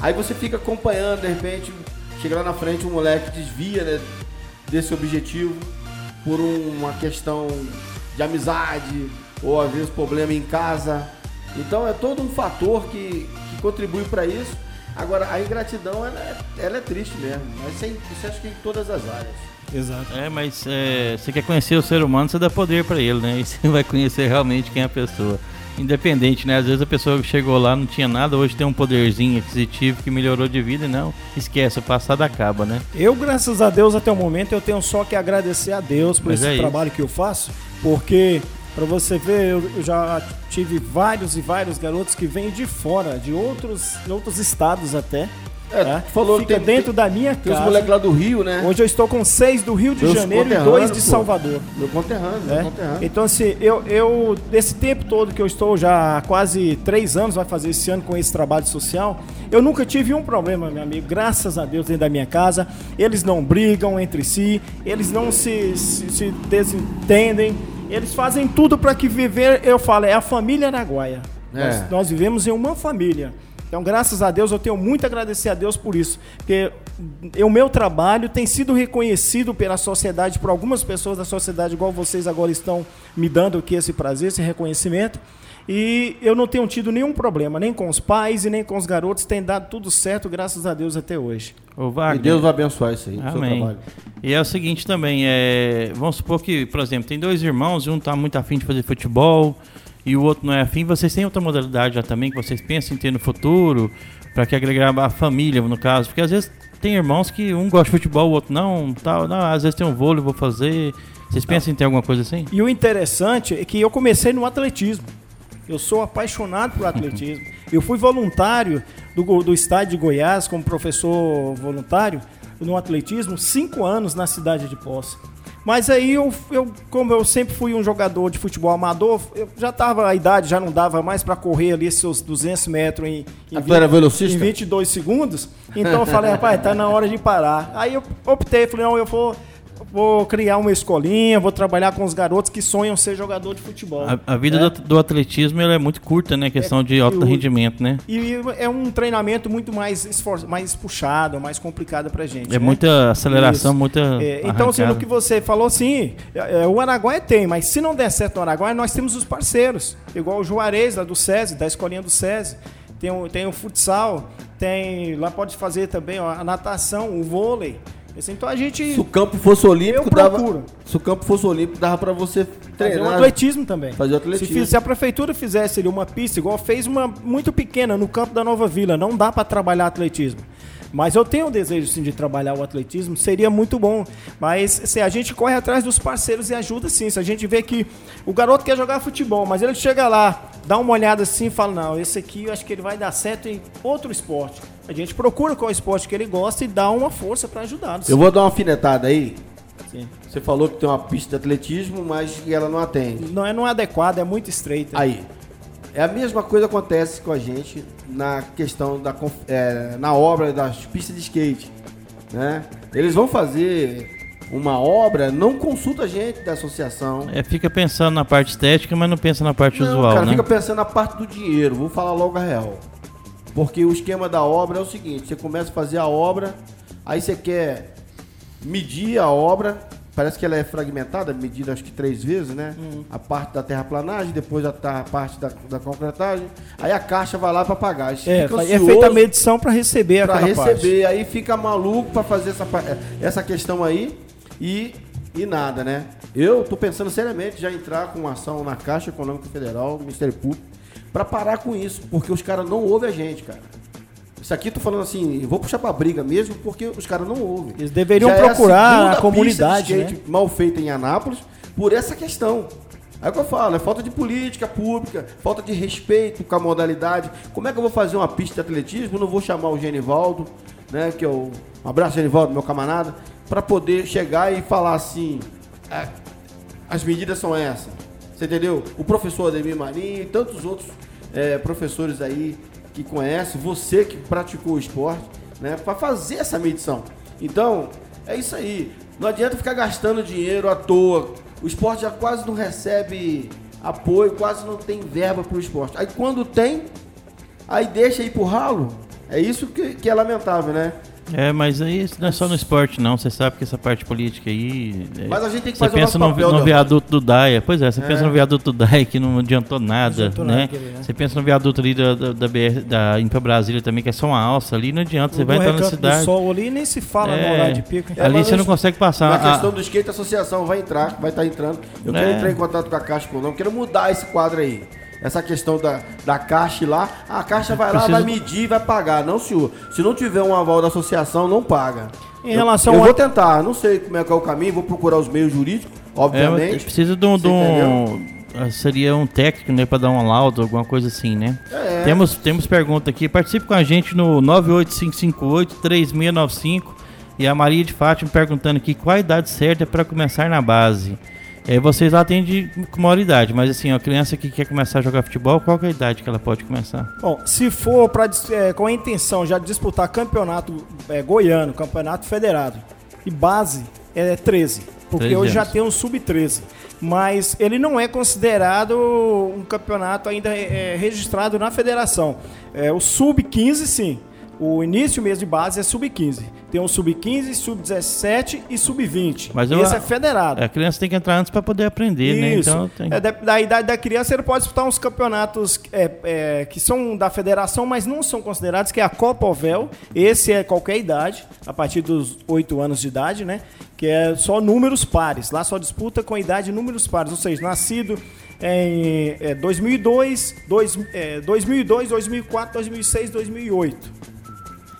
Aí você fica acompanhando, de repente, chega lá na frente, um moleque desvia né, desse objetivo por um- uma questão de amizade, ou às vezes problema em casa. Então é todo um fator que, que contribui para isso. Agora, a ingratidão, ela é, ela é triste mesmo, mas isso, é em- isso acho que é em todas as áreas. Exato. É, mas é, você quer conhecer o ser humano, você dá poder pra ele, né? E você vai conhecer realmente quem é a pessoa. Independente, né? Às vezes a pessoa chegou lá, não tinha nada, hoje tem um poderzinho aquisitivo que melhorou de vida e não. Esquece, o passado acaba, né? Eu, graças a Deus, até o momento, eu tenho só que agradecer a Deus por Mas esse é isso. trabalho que eu faço, porque, para você ver, eu, eu já tive vários e vários garotos que vêm de fora, de outros, de outros estados até. É, tá? tu falou Fica tem- dentro da minha Tem os casa. moleques lá do Rio, né? Hoje eu estou com seis do Rio de Meus Janeiro e dois de pô. Salvador. Meu conterrâneo, meu né? conterrâneo. Então, assim, eu, eu, desse tempo todo que eu estou já há quase três anos, vai fazer esse ano com esse trabalho social, eu nunca tive um problema, meu amigo, graças a Deus, dentro da minha casa. Eles não brigam entre si, eles não se, se, se desentendem, eles fazem tudo para que viver, eu falo, é a família Araguaia. É. Nós, nós vivemos em uma família. Então, graças a Deus, eu tenho muito a agradecer a Deus por isso. Porque o meu trabalho tem sido reconhecido pela sociedade, por algumas pessoas da sociedade, igual vocês agora estão me dando aqui esse prazer, esse reconhecimento. E eu não tenho tido nenhum problema, nem com os pais e nem com os garotos. Tem dado tudo certo, graças a Deus, até hoje. Ô, E. Deus vai abençoar isso aí, Amém. trabalho. E é o seguinte também, é, vamos supor que, por exemplo, tem dois irmãos, um tá muito afim de fazer futebol e o outro não é afim. Vocês têm outra modalidade já também que vocês pensam em ter no futuro, para que agregar a família, no caso? Porque às vezes tem irmãos que um gosta de futebol, o outro não, tal, não, às vezes tem um vôlei, vou fazer. Vocês pensam em ter alguma coisa assim? E o interessante é que eu comecei no atletismo. Eu sou apaixonado por atletismo. Eu fui voluntário do, do estádio de Goiás, como professor voluntário no atletismo, cinco anos na cidade de Poça. Mas aí, eu, eu, como eu sempre fui um jogador de futebol amador, eu já estava, a idade já não dava mais para correr ali seus 200 metros em, em, Ah, tu era velocista? em 22 segundos. Então eu falei, rapaz, tá na hora de parar. Aí eu optei, falei, não, eu vou, vou criar uma escolinha, vou trabalhar com os garotos que sonham ser jogador de futebol. A, a vida É. do, do atletismo é muito curta, né? Questão de alto e rendimento, né? E é um treinamento muito mais, esfor... mais puxado, mais complicado pra gente. É né? muita aceleração, Isso. muita. É, então, assim, no arrancada. que você falou, sim, é, é, o Araguaia tem, mas se não der certo no Araguaia, nós temos os parceiros. Igual o Juarez, lá do SESI, da escolinha do SESI. Tem o, tem o futsal, tem. Lá pode fazer também ó, a natação, o vôlei. Assim, então a gente. Se o campo fosse olímpico, dava. Se o campo fosse olímpico, dava pra você Fazer um treinar. atletismo também. Fazer atletismo. Se, se a prefeitura fizesse ali uma pista, igual fez uma muito pequena no campo da Nova Vila, não dá para trabalhar atletismo. Mas eu tenho o desejo sim de trabalhar o atletismo, seria muito bom. Mas se a gente corre atrás dos parceiros e ajuda sim. Se a gente vê que o garoto quer jogar futebol, mas ele chega lá, dá uma olhada assim e fala: Não, esse aqui eu acho que ele vai dar certo em outro esporte. A gente procura qual esporte que ele gosta e dá uma força para ajudá-lo. Eu vou dar uma alfinetada aí. Sim. Você falou que tem uma pista de atletismo, mas ela não atende. Não é, não é adequado, é muito estreita. Aí. É a mesma coisa acontece com a gente na questão da é, na obra das pistas de skate, né? Eles vão fazer uma obra, não consulta a gente da associação. É, fica pensando na parte estética, mas não pensa na parte não, usual, cara, né? fica pensando na parte do dinheiro. Vou falar logo a real. Porque o esquema da obra é o seguinte, você começa a fazer a obra, aí você quer medir a obra, parece que ela é fragmentada, medida acho que três vezes, né? Hum. A parte da terraplanagem, depois a, a parte da, da, concretagem. Aí a caixa vai lá para pagar. É, é feita a medição para receber pra receber, parte. aí fica maluco para fazer essa, essa questão aí e, e nada, né? Eu tô pensando seriamente já entrar com uma ação na Caixa Econômica Federal, Ministério Público, para parar com isso, porque os caras não ouvem a gente, cara. Isso aqui tô falando assim, vou puxar pra briga mesmo, porque os caras não ouvem. Eles deveriam Já procurar é a, a comunidade, né? mal feita em Anápolis por essa questão. É o que eu falo, é falta de política pública, falta de respeito com a modalidade. Como é que eu vou fazer uma pista de atletismo? Não vou chamar o Genivaldo, né? Que é o. Um abraço, Genivaldo, meu camarada, para poder chegar e falar assim. É, as medidas são essas. Você entendeu? O professor Ademir Marinho e tantos outros é, professores aí que conhece, você que praticou o esporte, né, para fazer essa medição. Então, é isso aí. Não adianta ficar gastando dinheiro à toa. O esporte já quase não recebe apoio, quase não tem verba para o esporte. Aí quando tem, aí deixa ir pro ralo. É isso que, que é lamentável, né? É, mas aí não é só no esporte, não. Você sabe que essa parte política aí. É, mas a gente tem que fazer Você pensa no, papel, no viaduto do Daia. Pois é, você é. pensa no viaduto do Daia que não adiantou nada, não adiantou né? Nada, né? Você pensa no viaduto ali da, da, da, BR, da Impa Brasília também, que é só uma alça ali, não adianta. Você vai entrar na cidade. sol ali nem se fala é, no horário de pico. É, ali você não consegue passar. Na questão do skate, a associação vai entrar, vai estar entrando. Eu quero é. entrar em contato com a Caixa Econômica, quero mudar esse quadro aí essa questão da, da caixa lá, a caixa vai lá, vai medir, vai pagar. Não, senhor. Se não tiver um aval da associação, não paga. Em relação eu, eu a... vou tentar, não sei como é que é o caminho, vou procurar os meios jurídicos, obviamente. É, precisa de um, de um ah, seria um técnico, né, para dar um laudo, alguma coisa assim, né? É. Temos temos pergunta aqui, participe com a gente no 98558 3695 e a Maria de Fátima perguntando aqui qual a idade certa para começar na base. É, vocês lá têm de maior idade, mas assim, a criança que quer começar a jogar futebol, qual é a idade que ela pode começar? Bom, se for pra, é, com a intenção já de disputar campeonato é, goiano, campeonato federado, e base é 13, porque hoje já tem um sub-13. Mas ele não é considerado um campeonato ainda é, é registrado na federação. É, o sub-15 sim. O início mesmo de base é sub-15. Tem um sub-15, sub-17 e sub-20. Mas Esse eu, é federado. A criança tem que entrar antes para poder aprender, né? Isso. né? Então, tem... é da, da, idade da criança, ele pode disputar uns campeonatos é, é, que são da federação, mas não são considerados, que é a Copa Ovel. Esse é qualquer idade, a partir dos 8 anos de idade, né? Que é só números pares. Lá só disputa com a idade números pares, ou seja, nascido em é, 2002, dois, é, 2002, 2004, 2006, 2008.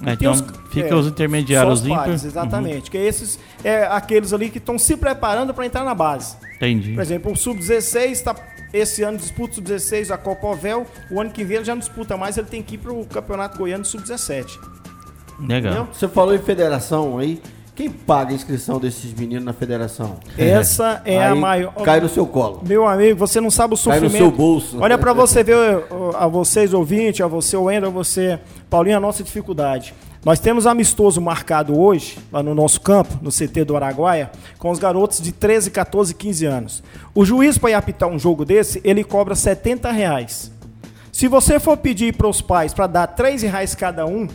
É, então os, fica é, os intermediários pares, Exatamente. Uhum. Que esses é aqueles ali que estão se preparando para entrar na base. Entendi. Por exemplo, o Sub-16 está. Esse ano disputa o Sub-16 a Copa Ovel. O ano que vem ele já não disputa mais, ele tem que ir para o Campeonato Goiano Sub-17. Legal. Entendeu? Você falou em federação aí. Quem paga a inscrição desses meninos na federação? Essa é, a maior. Cai no seu colo. Meu amigo, você não sabe o sofrimento. Cai no seu bolso. Olha para você ver, a vocês ouvintes, a você, o Wendel, a você, Paulinho, a nossa dificuldade. Nós temos amistoso marcado hoje, lá no nosso campo, no CT do Araguaia, com os garotos de 13, 14, 15 anos. O juiz, para ir apitar um jogo desse, ele cobra 70 reais. Se você for pedir para os pais para dar 3 reais cada um,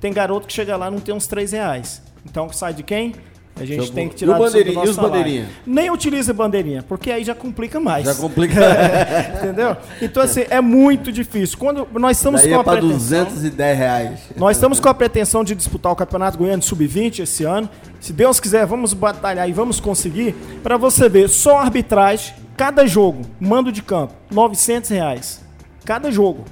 tem garoto que chega lá e não tem uns 3 reais. Então sai de quem? A gente tem que tirar e o bandeirinha, do e os bandeirinha? Nem utiliza bandeirinha, porque aí já complica mais. Já complica. Entendeu? Então, assim, é muito difícil. Quando nós estamos Daí com é a pretensão... 210 reais. Nós estamos com a pretensão de disputar o Campeonato Goiano Sub-20 esse ano. Se Deus quiser, vamos batalhar e vamos conseguir. Para você ver, só arbitragem, cada jogo, mando de campo, 900 reais. Cada jogo.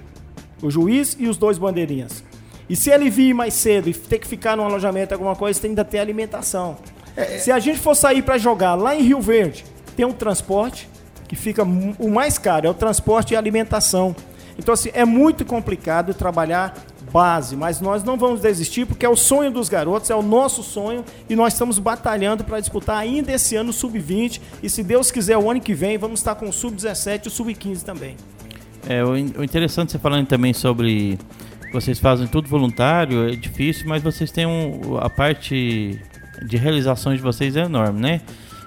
O juiz e os dois bandeirinhas. E se ele vir mais cedo e ter que ficar no alojamento, alguma coisa, tem ainda ter alimentação. É, é, se a gente for sair para jogar lá em Rio Verde, tem um transporte que fica o mais caro, é o transporte e alimentação. Então, assim, é muito complicado trabalhar base, mas nós não vamos desistir porque é o sonho dos garotos, é o nosso sonho e nós estamos batalhando para disputar ainda esse ano o sub-20 e se Deus quiser o ano que vem vamos estar com o sub-17 e o sub-15 também. É, o, o interessante você falando também sobre vocês fazem tudo voluntário, é difícil, mas vocês têm um, a parte de realizações de vocês é enorme, né?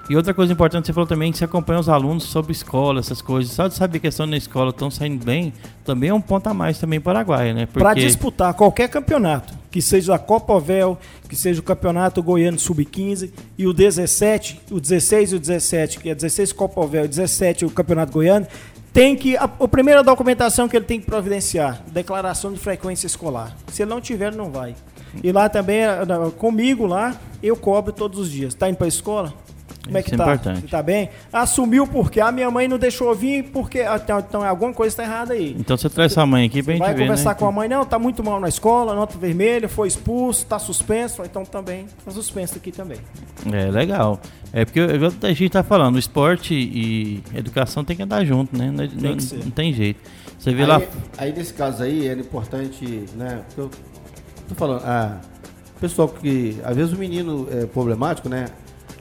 E outra coisa importante, você falou também que você acompanha os alunos sobre escola, essas coisas. Só de saber que estão na escola, estão saindo bem, também é um ponto a mais também para o Araguaia, né? Porque... Para disputar qualquer campeonato, que seja a Copa Ovel, que seja o Campeonato Goiano Sub-15 e o 17, o 16 e o 17, que é 16 Copa Ovel e 17 o Campeonato Goiano, tem que. A, a primeira documentação que ele tem que providenciar, declaração de frequência escolar. Se ele não tiver, não vai. E lá também, comigo lá, eu cobro todos os dias. Tá indo para a escola? Como é que Isso é tá? importante. Tá bem? Assumiu porque a minha mãe não deixou vir porque ah, então, então alguma coisa está errada aí. Então você traz sua mãe aqui pra gente Vai ver, conversar né? com a mãe, não, tá muito mal na escola, nota vermelha, foi expulso, tá suspenso, então também tá suspenso aqui também. É legal. É porque igual a gente tá falando, o esporte e educação tem que andar junto, né? Não, não- que ser. não tem jeito. Você vê Aí, lá. aí nesse caso aí era importante, né? porque Eu tô falando, ah, pessoal que às vezes o menino é problemático, né?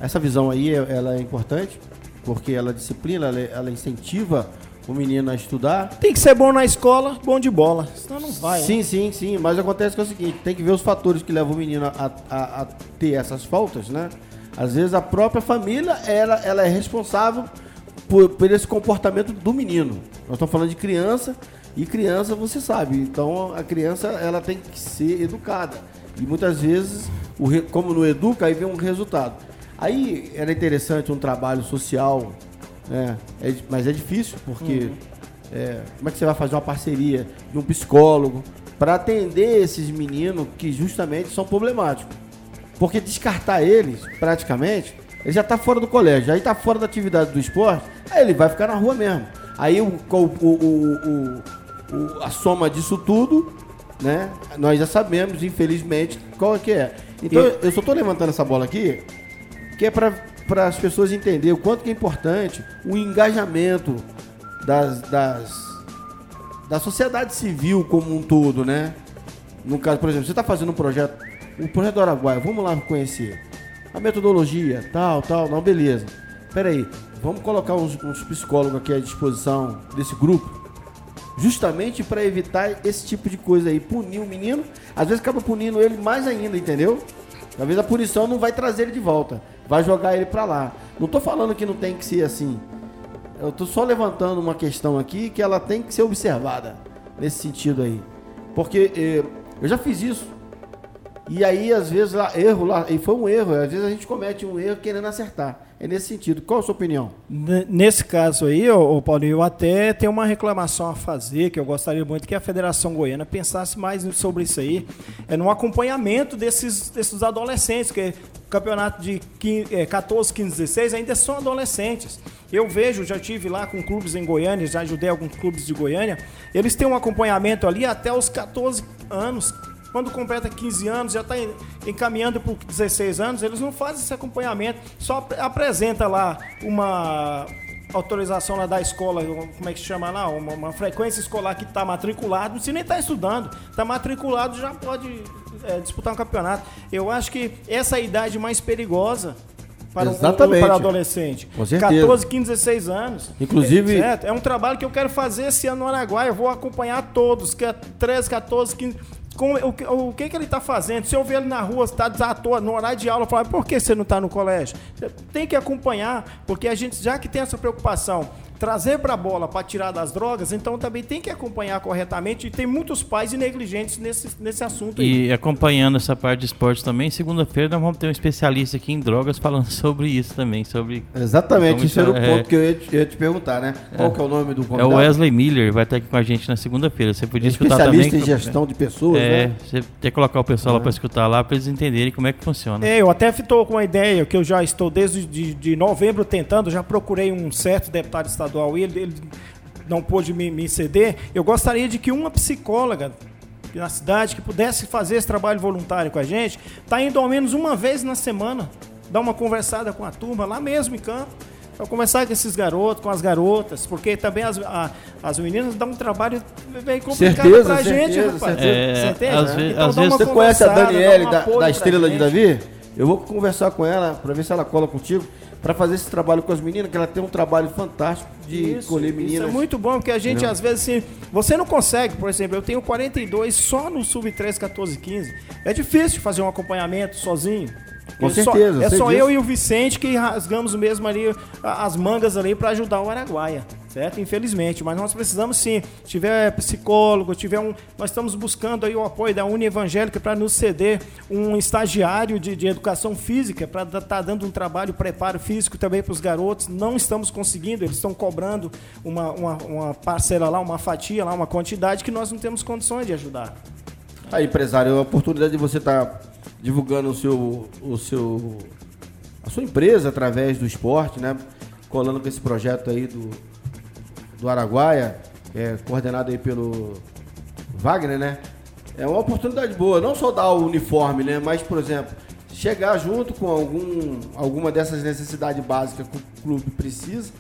Essa visão aí é- ela é importante porque ela disciplina, ela, ela incentiva o menino a estudar. Tem que ser bom na escola, bom de bola, senão não vai. né? Sim, sim, sim. Mas acontece que é o seguinte, tem que ver os fatores que levam o menino a, a- a ter essas faltas, né? Às vezes a própria família ela, ela é responsável por, por esse comportamento do menino. Nós estamos falando de criança e criança você sabe. Então a criança ela tem que ser educada. E muitas vezes, o como não educa, aí vem um resultado. Aí era interessante um trabalho social, né? É mas é difícil porque é, como é que você vai fazer uma parceria de um psicólogo para atender esses meninos que justamente são problemáticos? Porque descartar eles, praticamente, ele já tá fora do colégio, aí tá fora da atividade do esporte, aí ele vai ficar na rua mesmo. Aí o, o- o- a soma disso tudo, né? Nós já sabemos, infelizmente, qual é que é. Então E- eu só tô levantando essa bola aqui, que é para as pessoas entenderem o quanto que é importante o engajamento das, das da sociedade civil como um todo, né? No caso, por exemplo, você está fazendo um projeto, o projeto do Araguaia, vamos lá conhecer. A metodologia, tal, tal, não, beleza. Pera aí, vamos colocar uns, uns psicólogos aqui à disposição desse grupo, justamente para evitar esse tipo de coisa aí. Punir o menino, às vezes acaba punindo ele mais ainda, entendeu? Vezes a punição não vai trazer ele de volta, vai jogar ele para lá. Não tô falando que não tem que ser assim. Eu tô só levantando uma questão aqui que ela tem que ser observada nesse sentido aí. Porque eh, eu já fiz isso. E aí, às vezes, lá, erro lá, e foi um erro, às vezes a gente comete um erro querendo acertar. É nesse sentido. Qual a sua opinião? Nesse caso aí, ô Paulinho, eu até tenho uma reclamação a fazer, que eu gostaria muito que a Federação Goiana pensasse mais sobre isso aí, é no acompanhamento desses, desses adolescentes, que o campeonato de 15, é, 14, 15, 16 ainda são adolescentes. Eu vejo, já tive lá com clubes em Goiânia, já ajudei alguns clubes de Goiânia, eles têm um acompanhamento ali até os 14 anos, quando completa 15 anos, já está encaminhando para 16 anos, eles não fazem esse acompanhamento, só ap- apresenta lá uma autorização lá da escola, como é que se chama lá? Uma, uma frequência escolar que está matriculado, se nem está estudando, está matriculado, já pode é, disputar um campeonato. Eu acho que essa é a idade mais perigosa para um- um, Exatamente. para adolescente. Com certeza. 14, 15, 16 anos. Inclusive- É, é um trabalho que eu quero fazer esse ano no Araguaia. Eu vou acompanhar todos, que é 13, 14, 15. Com, o, o que, que ele está fazendo? Se eu ver ele na rua, está toa, no horário de aula, falo, por que você não está no colégio? Tem que acompanhar, porque a gente, já que tem essa preocupação, trazer para a bola para tirar das drogas, então também tem que acompanhar corretamente. E tem muitos pais negligentes nesse, nesse assunto aí. E acompanhando essa parte de esporte também, segunda-feira nós vamos ter um especialista aqui em drogas falando sobre isso também, sobre Exatamente, isso era o é- ponto que eu ia te, eu ia te perguntar, né? Qual que é o nome do É convidado? o Wesley Miller, vai estar aqui com a gente na segunda-feira. Você podia escutar Especialista também. em gestão de pessoas, É, né? você tem que colocar o pessoal lá para escutar lá, para eles entenderem como é que funciona. É, eu até estou com uma ideia que eu já estou desde de, de novembro tentando, já procurei um certo deputado estadual e ele, ele não pôde me, me ceder. Eu gostaria de que uma psicóloga na cidade que pudesse fazer esse trabalho voluntário com a gente, tá indo ao menos uma vez na semana, dar uma conversada com a turma lá mesmo em campo. Para conversar com esses garotos, com as garotas, porque também as, a- as meninas dão um trabalho bem complicado Certeza, pra gente, certeza, rapaz. certeza. É, às ve- Então às dá vezes- Você conhece a Daniele um da, da Estrela de. Davi? Eu vou conversar com ela para ver se ela cola contigo para fazer esse trabalho com as meninas, que ela tem um trabalho fantástico de Isso, colher meninas. Isso é muito bom, porque a gente Não. às vezes assim, você não consegue, por exemplo, eu tenho 42 só no sub 13, 14, 15. É difícil fazer um acompanhamento sozinho. Com É só- certeza, é sei só disso. eu e o Vicente que rasgamos mesmo ali as mangas ali para ajudar o Araguaia, certo? Infelizmente, mas nós precisamos sim. Se tiver psicólogo, tiver um, nós estamos buscando aí o apoio da Uni Evangélica para nos ceder um estagiário de, de educação física para estar dando um trabalho, preparo físico também para os garotos. Não estamos conseguindo, eles estão cobrando uma, uma, uma parcela lá, uma fatia lá, uma quantidade que nós não temos condições de ajudar. Aí, empresário, a oportunidade de você estar divulgando o seu, o seu, a sua empresa através do esporte, né? Colando com esse projeto aí do, do Araguaia, é, coordenado aí pelo Wagner, né? É uma oportunidade boa, não só dar o uniforme, né? Mas, por exemplo, chegar junto com algum, alguma dessas necessidades básicas que o clube precisa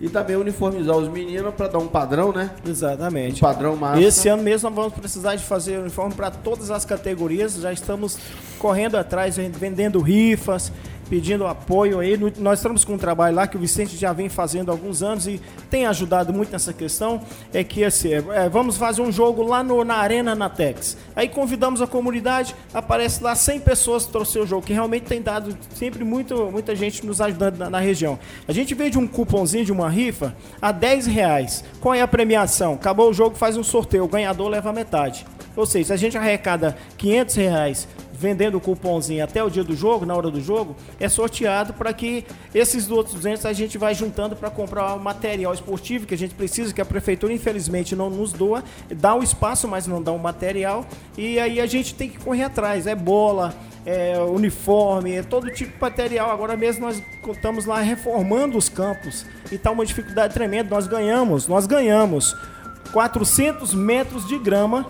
e também uniformizar os meninos para dar um padrão, né? Um Exatamente. padrão massa. Esse ano mesmo nós vamos precisar de fazer uniforme para todas as categorias. Já estamos correndo atrás, vendendo rifas, pedindo apoio aí. Nós estamos com um trabalho lá que o Vicente já vem fazendo há alguns anos e tem ajudado muito nessa questão. É que assim, é, é, vamos fazer um jogo lá no- na Arena Natex. Aí convidamos a comunidade, aparece lá 100 pessoas que trouxeram o jogo, que realmente tem dado sempre muito, muita gente nos ajudando na, na região. A gente vende um cupomzinho de uma rifa a 10 reais. Qual é a premiação? Acabou o jogo, faz um sorteio, o ganhador leva metade. Ou seja, se a gente arrecada 500 reais vendendo o cupomzinho até o dia do jogo, na hora do jogo, é sorteado para que esses outros 200 a gente vai juntando para comprar o material esportivo que a gente precisa, que a prefeitura infelizmente não nos doa, dá o espaço, mas não dá o material, e aí a gente tem que correr atrás, é bola, é uniforme, é todo tipo de material. Agora mesmo nós estamos lá reformando os campos e tá uma dificuldade tremenda. Nós ganhamos, nós ganhamos 400 metros de grama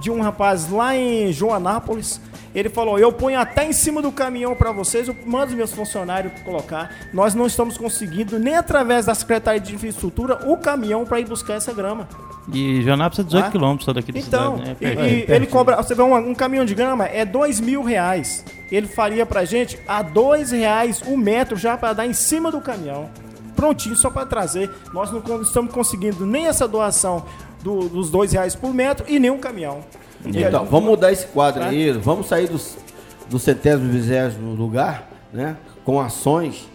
de um rapaz lá em Joanápolis. Ele falou: Eu ponho até em cima do caminhão para vocês, eu mando os meus funcionários colocar. Nós não estamos conseguindo, nem através da Secretaria de Infraestrutura, o caminhão para ir buscar essa grama. E Joanápolis é 18 Ah. quilômetros só daqui da Então, cidade, né? e- Pertinho. e pertinho. ele cobra, você vê um, um caminhão de grama, é dois mil reais. Ele faria pra gente a dois reais o metro já para dar em cima do caminhão. Prontinho, só para trazer. Nós não estamos conseguindo nem essa doação do- dos dois reais por metro e nem um caminhão. Então, vamos mudar esse quadro aí, vamos sair dos, do centésimo vigésimo lugar, né? Com ações,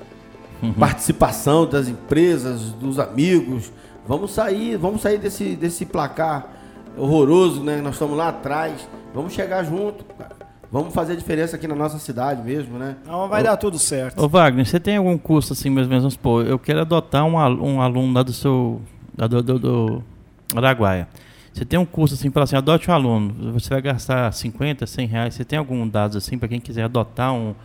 participação das empresas, dos amigos. Vamos sair, vamos sair desse, desse placar horroroso, né? Nós estamos lá atrás. Vamos chegar junto, cara. Vamos fazer a diferença aqui na nossa cidade mesmo, né? Não, vai dar tudo certo. Ô Wagner, você tem algum curso assim, mais ou menos, vamos supor, eu quero adotar um, al- um aluno lá do seu, lá do, do, do Araguaia. Você tem um curso assim, fala assim, adote um aluno, você vai gastar 50, 100 reais, você tem algum dados assim para quem quiser adotar um,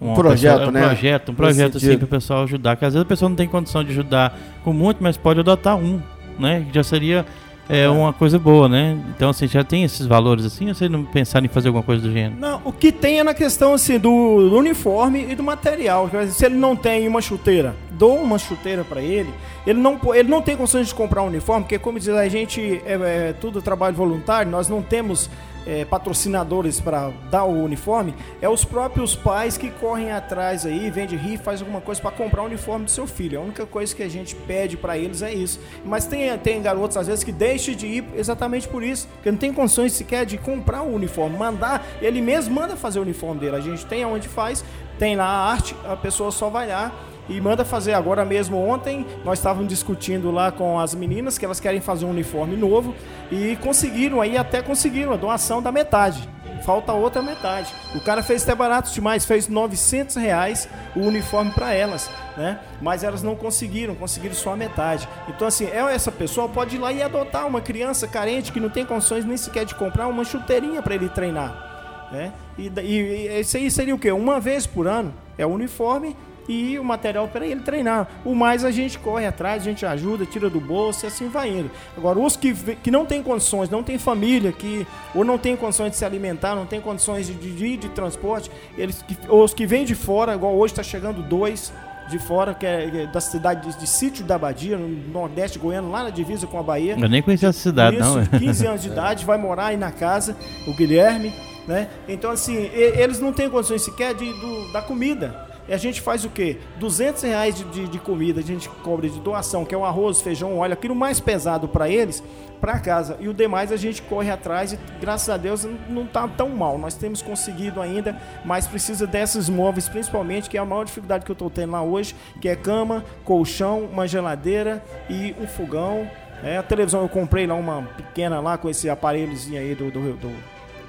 uma projeto, pessoa- um né? projeto, um projeto assim para o pessoal ajudar, que às vezes a pessoa não tem condição de ajudar com muito, mas pode adotar um, né? Que já seria é, uma coisa boa, né? Então assim, já tem esses valores assim, ou você não pensar em fazer alguma coisa do gênero? Não, o que tem é na questão assim, do, do uniforme e do material. Se ele não tem uma chuteira, dou uma chuteira para ele. Ele não, ele não tem condições de comprar um uniforme, porque, como diz a gente, é, é tudo trabalho voluntário, nós não temos é, patrocinadores para dar o uniforme. É os próprios pais que correm atrás aí, vende rifa, faz alguma coisa para comprar o uniforme do seu filho. A única coisa que a gente pede para eles é isso. Mas tem, tem garotos, às vezes, que deixam de ir exatamente por isso, porque não tem condições sequer de comprar o uniforme, mandar, ele mesmo manda fazer o uniforme dele. A gente tem aonde faz, tem lá a arte, a pessoa só vai lá e manda fazer. Agora mesmo, ontem, nós estávamos discutindo lá com as meninas que elas querem fazer um uniforme novo e conseguiram aí, até conseguiram a doação da metade. Falta outra metade. O cara fez até barato demais, fez 900 reais o uniforme para elas, né? Mas elas não conseguiram, conseguiram só a metade. Então, assim, é- essa pessoa pode ir lá e adotar uma criança carente que não tem condições nem sequer de comprar uma chuteirinha para ele treinar né? E, e, e isso aí seria o quê? Uma vez por ano é o uniforme e o material para ele treinar. O mais a gente corre atrás, a gente ajuda, tira do bolso e assim vai indo. Agora, os que, que não tem condições, não tem família, que ou não tem condições de se alimentar, não tem condições de, de, de transporte, eles, que- ou os que vêm de fora, igual hoje está chegando dois de fora, que é é da cidade de, de Sítio da Badia, no Nordeste Goiano, lá na divisa com a Bahia. Eu nem conhecia essa cidade, Isso, não. de 15 anos de idade, vai morar aí na casa, o Guilherme, né? Então, assim, eles não têm condições sequer de, do- da comida. A gente faz o quê? 200 reais de, de, de comida, a gente cobra de doação, que é o arroz, feijão, óleo, aquilo mais pesado para eles, para casa. E o demais a gente corre atrás e, graças a Deus, não tá tão mal. Nós temos conseguido ainda, mas precisa desses móveis, principalmente, que é a maior dificuldade que eu estou tendo lá hoje, que é cama, colchão, uma geladeira e um fogão. É, a televisão eu comprei lá uma pequena lá com esse aparelhozinho aí do, do, do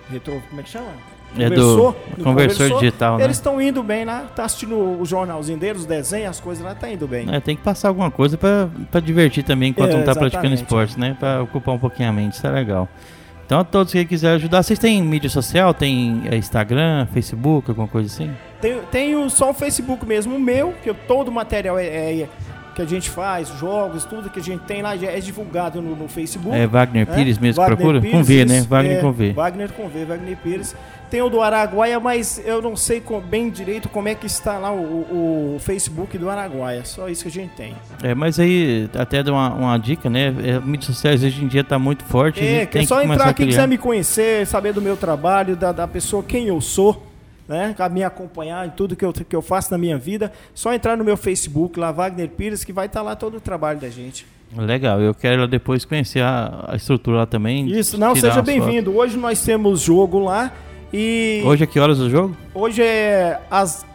retro, como é que chama? É do conversor digital, né? Eles estão indo bem lá, tá assistindo o jornalzinho deles, os desenhos, as coisas lá, tá indo bem. É, tem que passar alguma coisa pra, pra divertir também enquanto É, não tá praticando exatamente. esporte, né? Pra ocupar um pouquinho a mente, isso é legal. Então, a todos que quiserem ajudar, vocês têm mídia social? Tem é, Instagram, Facebook, alguma coisa assim? Tem, tenho só o Facebook mesmo, o meu, que eu- todo o material é, é- que a gente faz, jogos, tudo que a gente tem lá é divulgado no, no Facebook. É Wagner né? Pires mesmo que Wagner procura? Pires, com V, né? Wagner é, com V. Wagner com V, Wagner Pires. Tem o do Araguaia, mas eu não sei com- bem direito como é que está lá o, o- Facebook do Araguaia. Só isso que a gente tem. É, mas aí até dá uma, uma dica, né? É, mídias sociais hoje em dia tá muito forte. É, que é só entrar, quem quiser me conhecer, saber do meu trabalho, da, da pessoa, quem eu sou, né? A me acompanhar em tudo que eu, que eu faço na minha vida, só entrar no meu Facebook, lá, Wagner Pires, que vai estar lá todo o trabalho da gente. Legal, eu quero depois conhecer a, a estrutura lá também. Isso, não, seja bem-vindo. Hoje nós temos jogo lá e Hoje a que horas o jogo? hoje é às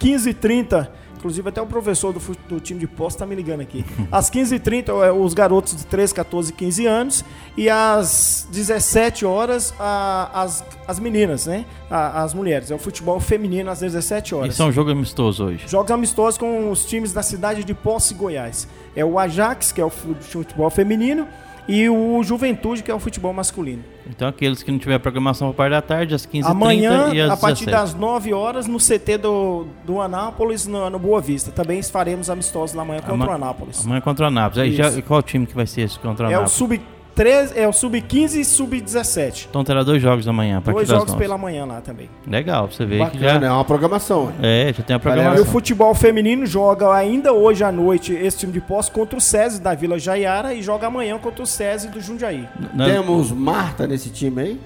15h30. Inclusive, até o professor do, do time de posse tá me ligando aqui. Às 15h30, é, os garotos de 13, 14, 15 anos. E às 17 horas, a- as, as meninas, né? A- as mulheres. É o futebol feminino às 17 horas. Isso é um jogo amistoso hoje. Jogos amistosos com os times da cidade de Posse, Goiás. É o Ajax, que é o fu- futebol feminino, e o Juventude, que é o futebol masculino. Então aqueles que não tiver programação para parte da tarde, às 15h30 Amanhã, e às a partir 17. das 9 horas, no CT do, do Anápolis, no, no Boa Vista. Também faremos amistosos na manhã Ama contra o Anápolis. Amanhã contra o Anápolis. Aí, já, qual time que vai ser esse contra o Anápolis? É o Sub-15 13, é o sub-15 e sub-17. Então terá dois jogos da manhã. Dois jogos pela manhã lá também. Legal, pra você ver. Bacana, já... é uma programação. É, já tem a programação. E o futebol feminino joga ainda hoje à noite esse time de posse contra o SESI da Vila Jaiara e joga amanhã contra o SESI do Jundiaí. Temos Marta nesse time aí?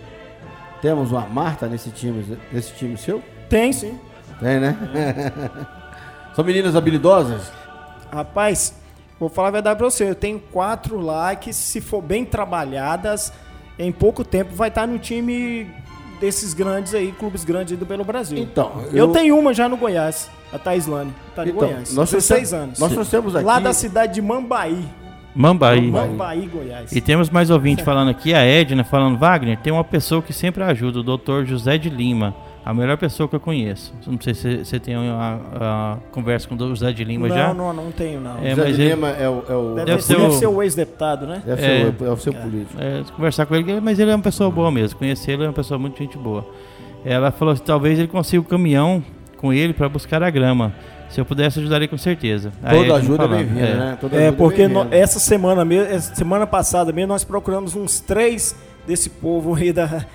Temos uma Marta nesse time, nesse time seu? Tem, sim. Tem, né? É. São meninas habilidosas? Rapaz, vou falar a verdade pra você. Eu tenho quatro lá que, se for bem trabalhadas, em pouco tempo vai estar no time desses grandes aí, clubes grandes aí do pelo Brasil. Então, eu... tenho uma já no Goiás, a Taislane. Tá no Então, Goiás. nós 16 trouxemos- anos. Nós trouxemos aqui. Lá da cidade de Mambaí. Mambaí. Mambaí, Goiás. E temos mais ouvinte falando aqui, a Edna falando, Wagner, tem uma pessoa que sempre ajuda, o doutor José de Lima, a melhor pessoa que eu conheço. Não sei se você tem uma, a conversa com o José de Lima não, já. não, não tenho, não. É, mas de ele- Lima é o, é o- Deve, deve ser, ser deve o- ser o ex-deputado, né? deve é. ser o, é o seu político. É, conversar com ele, mas ele é uma pessoa boa mesmo. Conhecer ele é uma pessoa muito gente boa. Ela falou que talvez ele consiga o caminhão com ele para buscar a grama. Se eu pudesse, ajudaria com certeza. Toda Edna ajuda é bem-vinda, é. né? Toda É, ajuda porque bem-vinda. no- essa semana mesmo, essa semana passada mesmo, nós procuramos uns três desse povo aí da,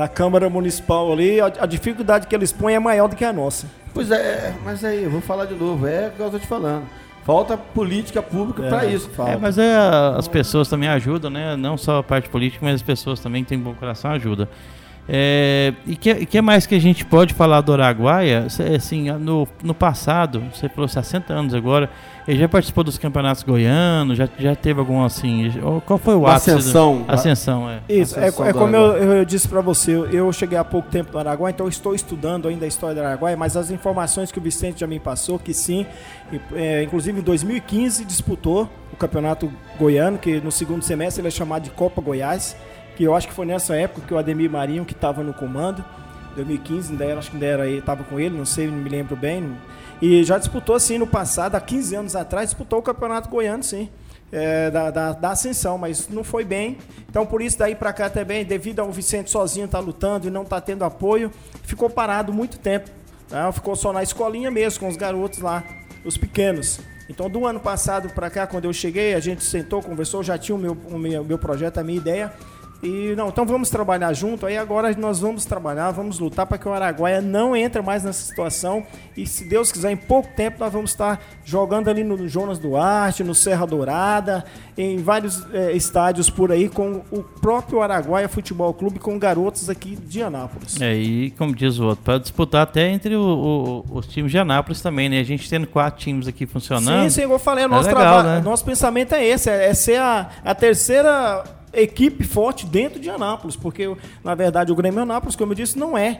da Câmara Municipal ali. A, a dificuldade que eles põem é maior do que a nossa. Pois é, mas aí, eu vou falar de novo. É o que eu tô te falando. Falta política pública É, pra isso. falta. É, mas é, as pessoas também ajudam, né? Não só a parte política, mas as pessoas também que têm bom coração ajudam. É, e que, que mais que a gente pode falar do Araguaia? Assim, no, no passado, você falou 60 anos agora, ele já participou dos campeonatos goianos, já, já teve algum assim. Qual foi o ápice? do- ascensão. Ascensão, é. Isso, é, Ascensão é do como eu, eu disse pra você, eu- cheguei há pouco tempo no Araguaia, então eu estou estudando ainda a história do Araguaia, mas as informações que o Vicente já me passou, que sim, é, inclusive em 2015 disputou o campeonato goiano, que no segundo semestre ele é chamado de Copa Goiás, que eu acho que foi nessa época que o Ademir Marinho, que estava no comando, 2015, ainda era, acho que ainda era, estava com ele, não sei, não me lembro bem, e já disputou sim no passado, há 15 anos atrás, disputou o campeonato goiano, sim é, da, da, da ascensão, mas não foi bem. Então, por isso, daí pra cá também, devido ao Vicente sozinho estar lutando e não tá tendo apoio, ficou parado muito tempo. tá? Ficou só na escolinha mesmo, com os garotos lá, os pequenos. Então, do ano passado pra cá, quando eu cheguei, a gente sentou, conversou, já tinha o meu, o meu, meu projeto, a minha ideia. E não, então vamos trabalhar junto. Aí agora nós vamos trabalhar, vamos lutar para que o Araguaia não entre mais nessa situação. E se Deus quiser, em pouco tempo nós vamos estar jogando ali no Jonas Duarte, no Serra Dourada, em vários é, estádios por aí, com o próprio Araguaia Futebol Clube, com garotos aqui de Anápolis. É, e como diz o outro, para disputar até entre o, o, os times de Anápolis também, né? A gente tendo quatro times aqui funcionando. Sim, sim, eu falei, é nosso legal, trabalho, né? nosso pensamento é esse, é, é ser a, a terceira equipe forte dentro de Anápolis, porque na verdade o Grêmio Anápolis, como eu disse, não é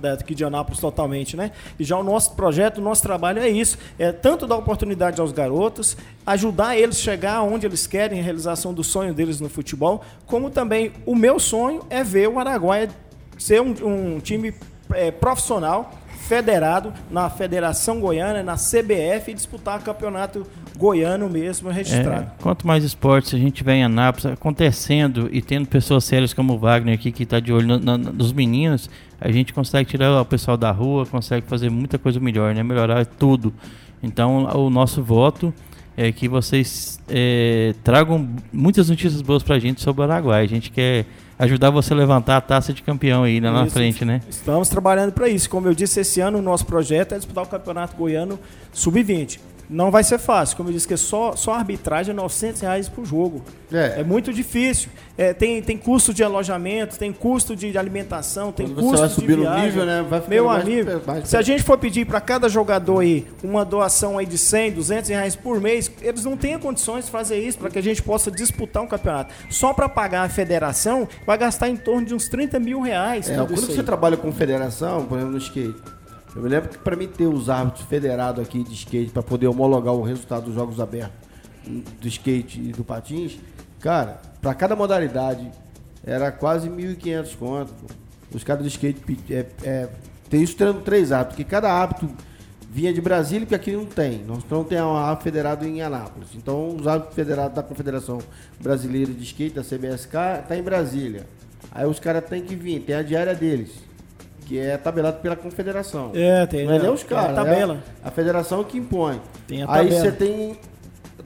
daqui de Anápolis totalmente, né? E já o nosso projeto, o nosso trabalho é isso, é tanto dar oportunidade aos garotos, ajudar eles a chegar onde eles querem, a realização do sonho deles no futebol, como também o meu sonho é ver o Araguaia ser um, um time é, profissional federado na Federação Goiana, na CBF e disputar campeonato goiano mesmo registrado. É, quanto mais esportes a gente vê em Anápolis acontecendo e tendo pessoas sérias como o Wagner aqui que está de olho no, no, nos meninos, a gente consegue tirar o pessoal da rua, consegue fazer muita coisa melhor, né? Melhorar tudo. Então o nosso voto é que vocês é, tragam muitas notícias boas para a gente sobre o Araguai. A gente quer ajudar você a levantar a taça de campeão aí né, lá na frente, né? Estamos trabalhando para isso. Como eu disse, esse ano o nosso projeto é disputar o Campeonato Goiano Sub-20 não vai ser fácil. Como eu disse, que só, só a arbitragem é 900 reais por jogo. É, é muito difícil. É, tem, tem custo de alojamento, tem custo de alimentação, tem Quando custo você vai de viagem. nível, né? Vai Meu mais, amigo, mais, se a gente for pedir para cada jogador aí uma doação aí de 100, 200 reais por mês, eles não têm condições de fazer isso para que a gente possa disputar um campeonato. Só para pagar a federação, vai gastar em torno de uns 30 mil reais. É, quando você trabalha com federação, por exemplo, no skate, eu me lembro que para mim ter os árbitros federados aqui de skate para poder homologar o resultado dos jogos abertos do skate e do patins, cara, para cada modalidade era quase 1.500 conto. Os caras do skate é, é, tem isso treinando três árbitros, que cada árbitro vinha de Brasília, que aqui não tem. Nós não temos um árbitro federado em Anápolis. Então, os árbitros federados da Confederação Brasileira de Skate, da CBSK, tá em Brasília. Aí os caras têm que vir, tem a diária deles que é tabelado pela confederação. É, tem. Não é nem os caras. a tabela. É a federação que impõe. Tem a tabela. Aí você tem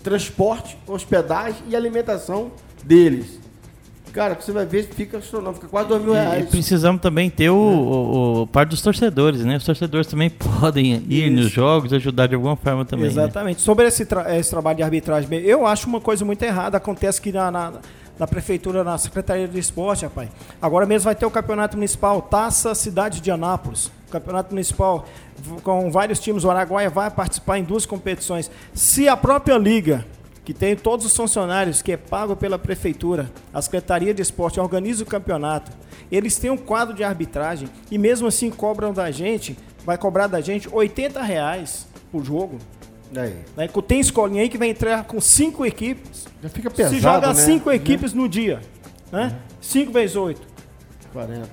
transporte, hospedagem e alimentação deles. Cara, que você vai ver, fica astronômico, fica quase dois mil reais. E precisamos também ter o, o, o parte dos torcedores, né? Os torcedores também podem ir Isso. nos jogos, ajudar de alguma forma também. Né? Exatamente. Né? Sobre esse, tra esse trabalho de arbitragem, eu acho uma coisa muito errada. Acontece que na, na na prefeitura, na Secretaria de Esporte, rapaz. Agora mesmo vai ter o campeonato municipal Taça Cidade de Anápolis. Campeonato municipal com vários times, o Araguaia vai participar em duas competições. Se a própria liga, que tem todos os funcionários, que é pago pela prefeitura, a Secretaria de Esporte organiza o campeonato, eles têm um quadro de arbitragem e mesmo assim cobram da gente, vai cobrar da gente 80 reais por jogo. Aí. Né? Tem escolinha aí que vai entrar com cinco equipes. Já fica pesado, Se joga né? cinco equipes no dia, né? Uhum. Cinco vezes oito. 40.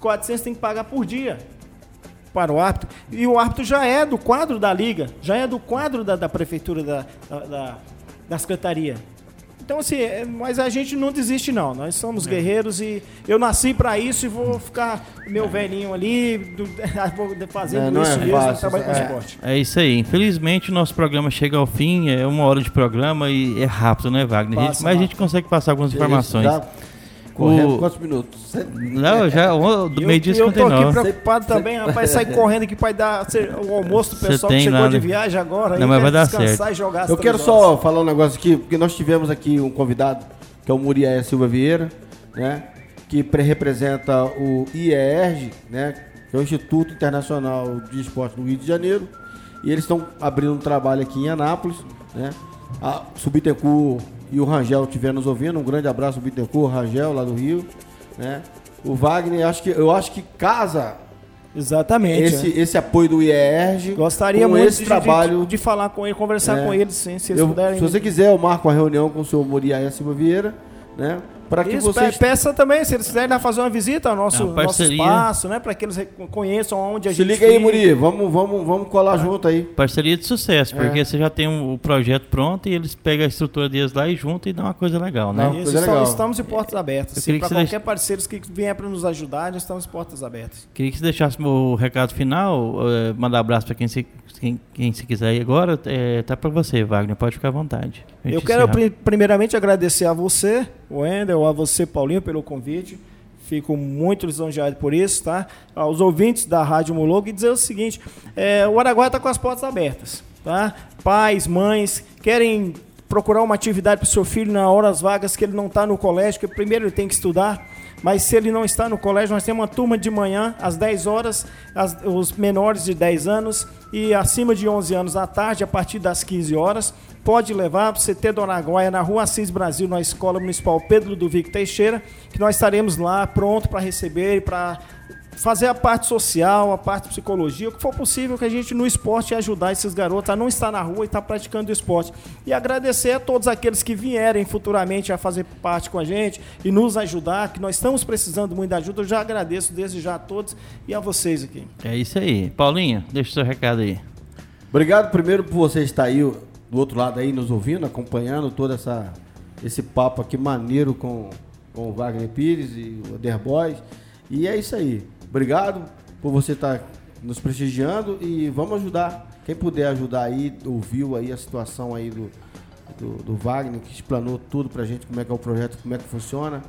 400 tem que pagar por dia para o árbitro. E o árbitro já é do quadro da liga, já é do quadro da, da prefeitura, da, da, da secretaria. Então, assim, é, mas a gente não desiste, não. Nós somos é. guerreiros e eu nasci para isso e vou ficar meu velhinho ali, do, fazendo é, isso é mesmo, trabalho com é. esporte. É isso aí. Infelizmente, o nosso programa chega ao fim, é uma hora de programa e é rápido, né, Wagner? Passa, mas a gente consegue passar algumas informações. Correndo o... quantos minutos? Não, já do meio dia 59. Eu tô aqui preocupado também, rapaz, sair correndo aqui para dar o almoço do pessoal que chegou lá, de viagem agora. Não, mas vai dar certo. E jogar eu quero só falar um negócio aqui, porque nós tivemos aqui um convidado, que é o Muriel Silva Vieira, né? Que representa o IERG, né? Que é o Instituto Internacional de Esporte do Rio de Janeiro. E eles estão abrindo um trabalho aqui em Anápolis, né? A Subitecu e o Rangel estiver nos ouvindo. Um grande abraço, Bittencourt, Rangel, lá do Rio. Né? O Wagner, acho que, eu acho que casa Exatamente. Esse, é. esse apoio do IERG. Gostaria muito esse de, trabalho. De, de, falar com ele, conversar é. com eles, sim, se eles eu, puderem. Se você quiser, eu marco uma reunião com o senhor Moriaia Silva Vieira, né? Para que Isso, vocês peça também, se eles quiserem fazer uma visita ao nosso, é nosso espaço, né, para que eles conheçam onde a se gente Se liga aí, Muri, vamos, vamos, vamos colar é. junto aí. Parceria de sucesso, porque é. você já tem o um, projeto pronto e eles pegam a estrutura deles lá e juntam e dão uma coisa legal, né? Isso, coisa legal. estamos de portas abertas. Para qualquer deixe... parceiro que vier para nos ajudar, nós estamos de portas abertas. Queria que você deixasse o recado final, eh, mandar abraço para quem se quem, quem se quiser ir agora, é, tá para você, Wagner, pode ficar à vontade. Eu quero pr primeiramente agradecer a você Wendel, a você, Paulinho, pelo convite. Fico muito lisonjeado por isso, tá? Aos ouvintes da Rádio Mologo e dizer o seguinte: é, o Araguaia está com as portas abertas, tá? Pais, mães, querem procurar uma atividade para o seu filho na horas vagas que ele não está no colégio, que primeiro ele tem que estudar. Mas se ele não está no colégio, nós temos uma turma de manhã, às 10 horas, as, os menores de 10 anos e acima de 11 anos à tarde, a partir das 15 horas. Pode levar para o CT do Araguaia, na rua Assis Brasil, na Escola Municipal Pedro Ludovico Teixeira, que nós estaremos lá pronto para receber e para fazer a parte social, a parte psicologia, o que for possível que a gente no esporte ajudar esses garotos a não estar na rua e estar praticando o esporte. E agradecer a todos aqueles que vierem futuramente a fazer parte com a gente e nos ajudar, que nós estamos precisando muito de ajuda. Eu já agradeço desde já a todos e a vocês aqui. É isso aí. Paulinho, deixa o seu recado aí. Obrigado primeiro por você estar aí do outro lado aí nos ouvindo, acompanhando todo essa, esse papo aqui maneiro com, com o Wagner Pires e o Derboys. E é isso aí. Obrigado por você estar nos prestigiando e vamos ajudar. Quem puder ajudar aí, ouviu aí a situação aí do, do, do Wagner, que explanou tudo pra gente, como é que é o projeto, como é que funciona.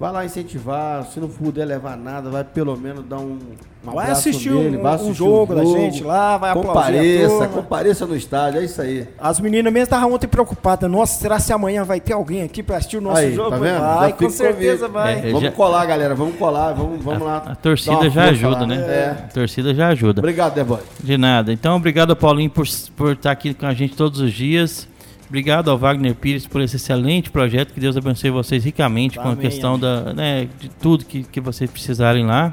Vai lá incentivar, se não puder levar nada, vai pelo menos dar um, um vai assistir nele, um, vai assistir um jogo, jogo da gente lá, vai compareça, compareça no estádio, é isso aí. As meninas mesmo estavam ontem preocupadas, nossa, será se amanhã vai ter alguém aqui para assistir o nosso aí, jogo? Tá vendo? Vai, com certeza vai. É, vamos já... colar, galera, vamos colar, vamos, vamos a, lá. A torcida já ajuda, lá. né? É. A torcida já ajuda. Obrigado, Deboy. De nada. Então, obrigado, Paulinho, por, por estar aqui com a gente todos os dias. Obrigado ao Wagner Pires por esse excelente projeto. Que Deus abençoe vocês ricamente Amém, com a questão da, né, de tudo que, que vocês precisarem lá.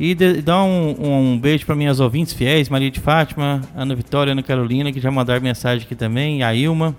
E de, dar um, um beijo para minhas ouvintes fiéis, Maria de Fátima, Ana Vitória, Ana Carolina, que já mandaram mensagem aqui também, a Ilma.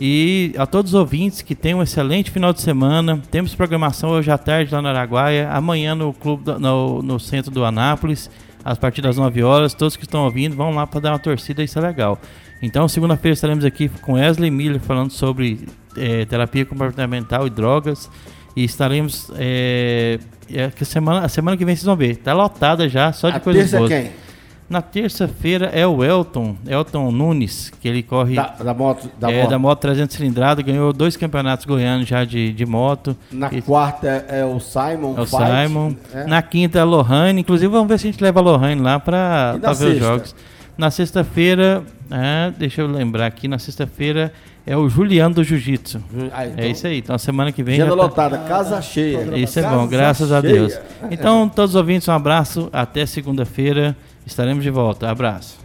E a todos os ouvintes que tenham um excelente final de semana. Temos programação hoje à tarde lá no Araguaia, amanhã no clube no, no centro do Anápolis, a partir das 9 horas. Todos que estão ouvindo vão lá para dar uma torcida, isso é legal. Então, segunda-feira estaremos aqui com Wesley Miller falando sobre é, terapia comportamental e drogas. E estaremos. É, é, que semana, a semana que vem vocês vão ver. Está lotada já, só de a coisas terça é boas. Quem? Na terça-feira é o Elton, Elton Nunes, que ele corre. Da, da moto, da, é, moto. da moto 300 cilindrada, ganhou dois campeonatos goianos já de, de moto. Na e, quarta é, é o Simon. É o Fight, Simon. É. Na quinta é a Lohane. Inclusive, vamos ver se a gente leva a Lohane lá para ver os jogos. Na sexta-feira, é, deixa eu lembrar aqui, na sexta-feira é o Juliano do Jiu-Jitsu. Ah, então, é isso aí. Então semana que vem. Agenda tá... lotada, casa cheia. Isso é casa bom, graças cheia. a Deus. Então, todos os ouvintes, um abraço. Até segunda-feira. Estaremos de volta. Abraço.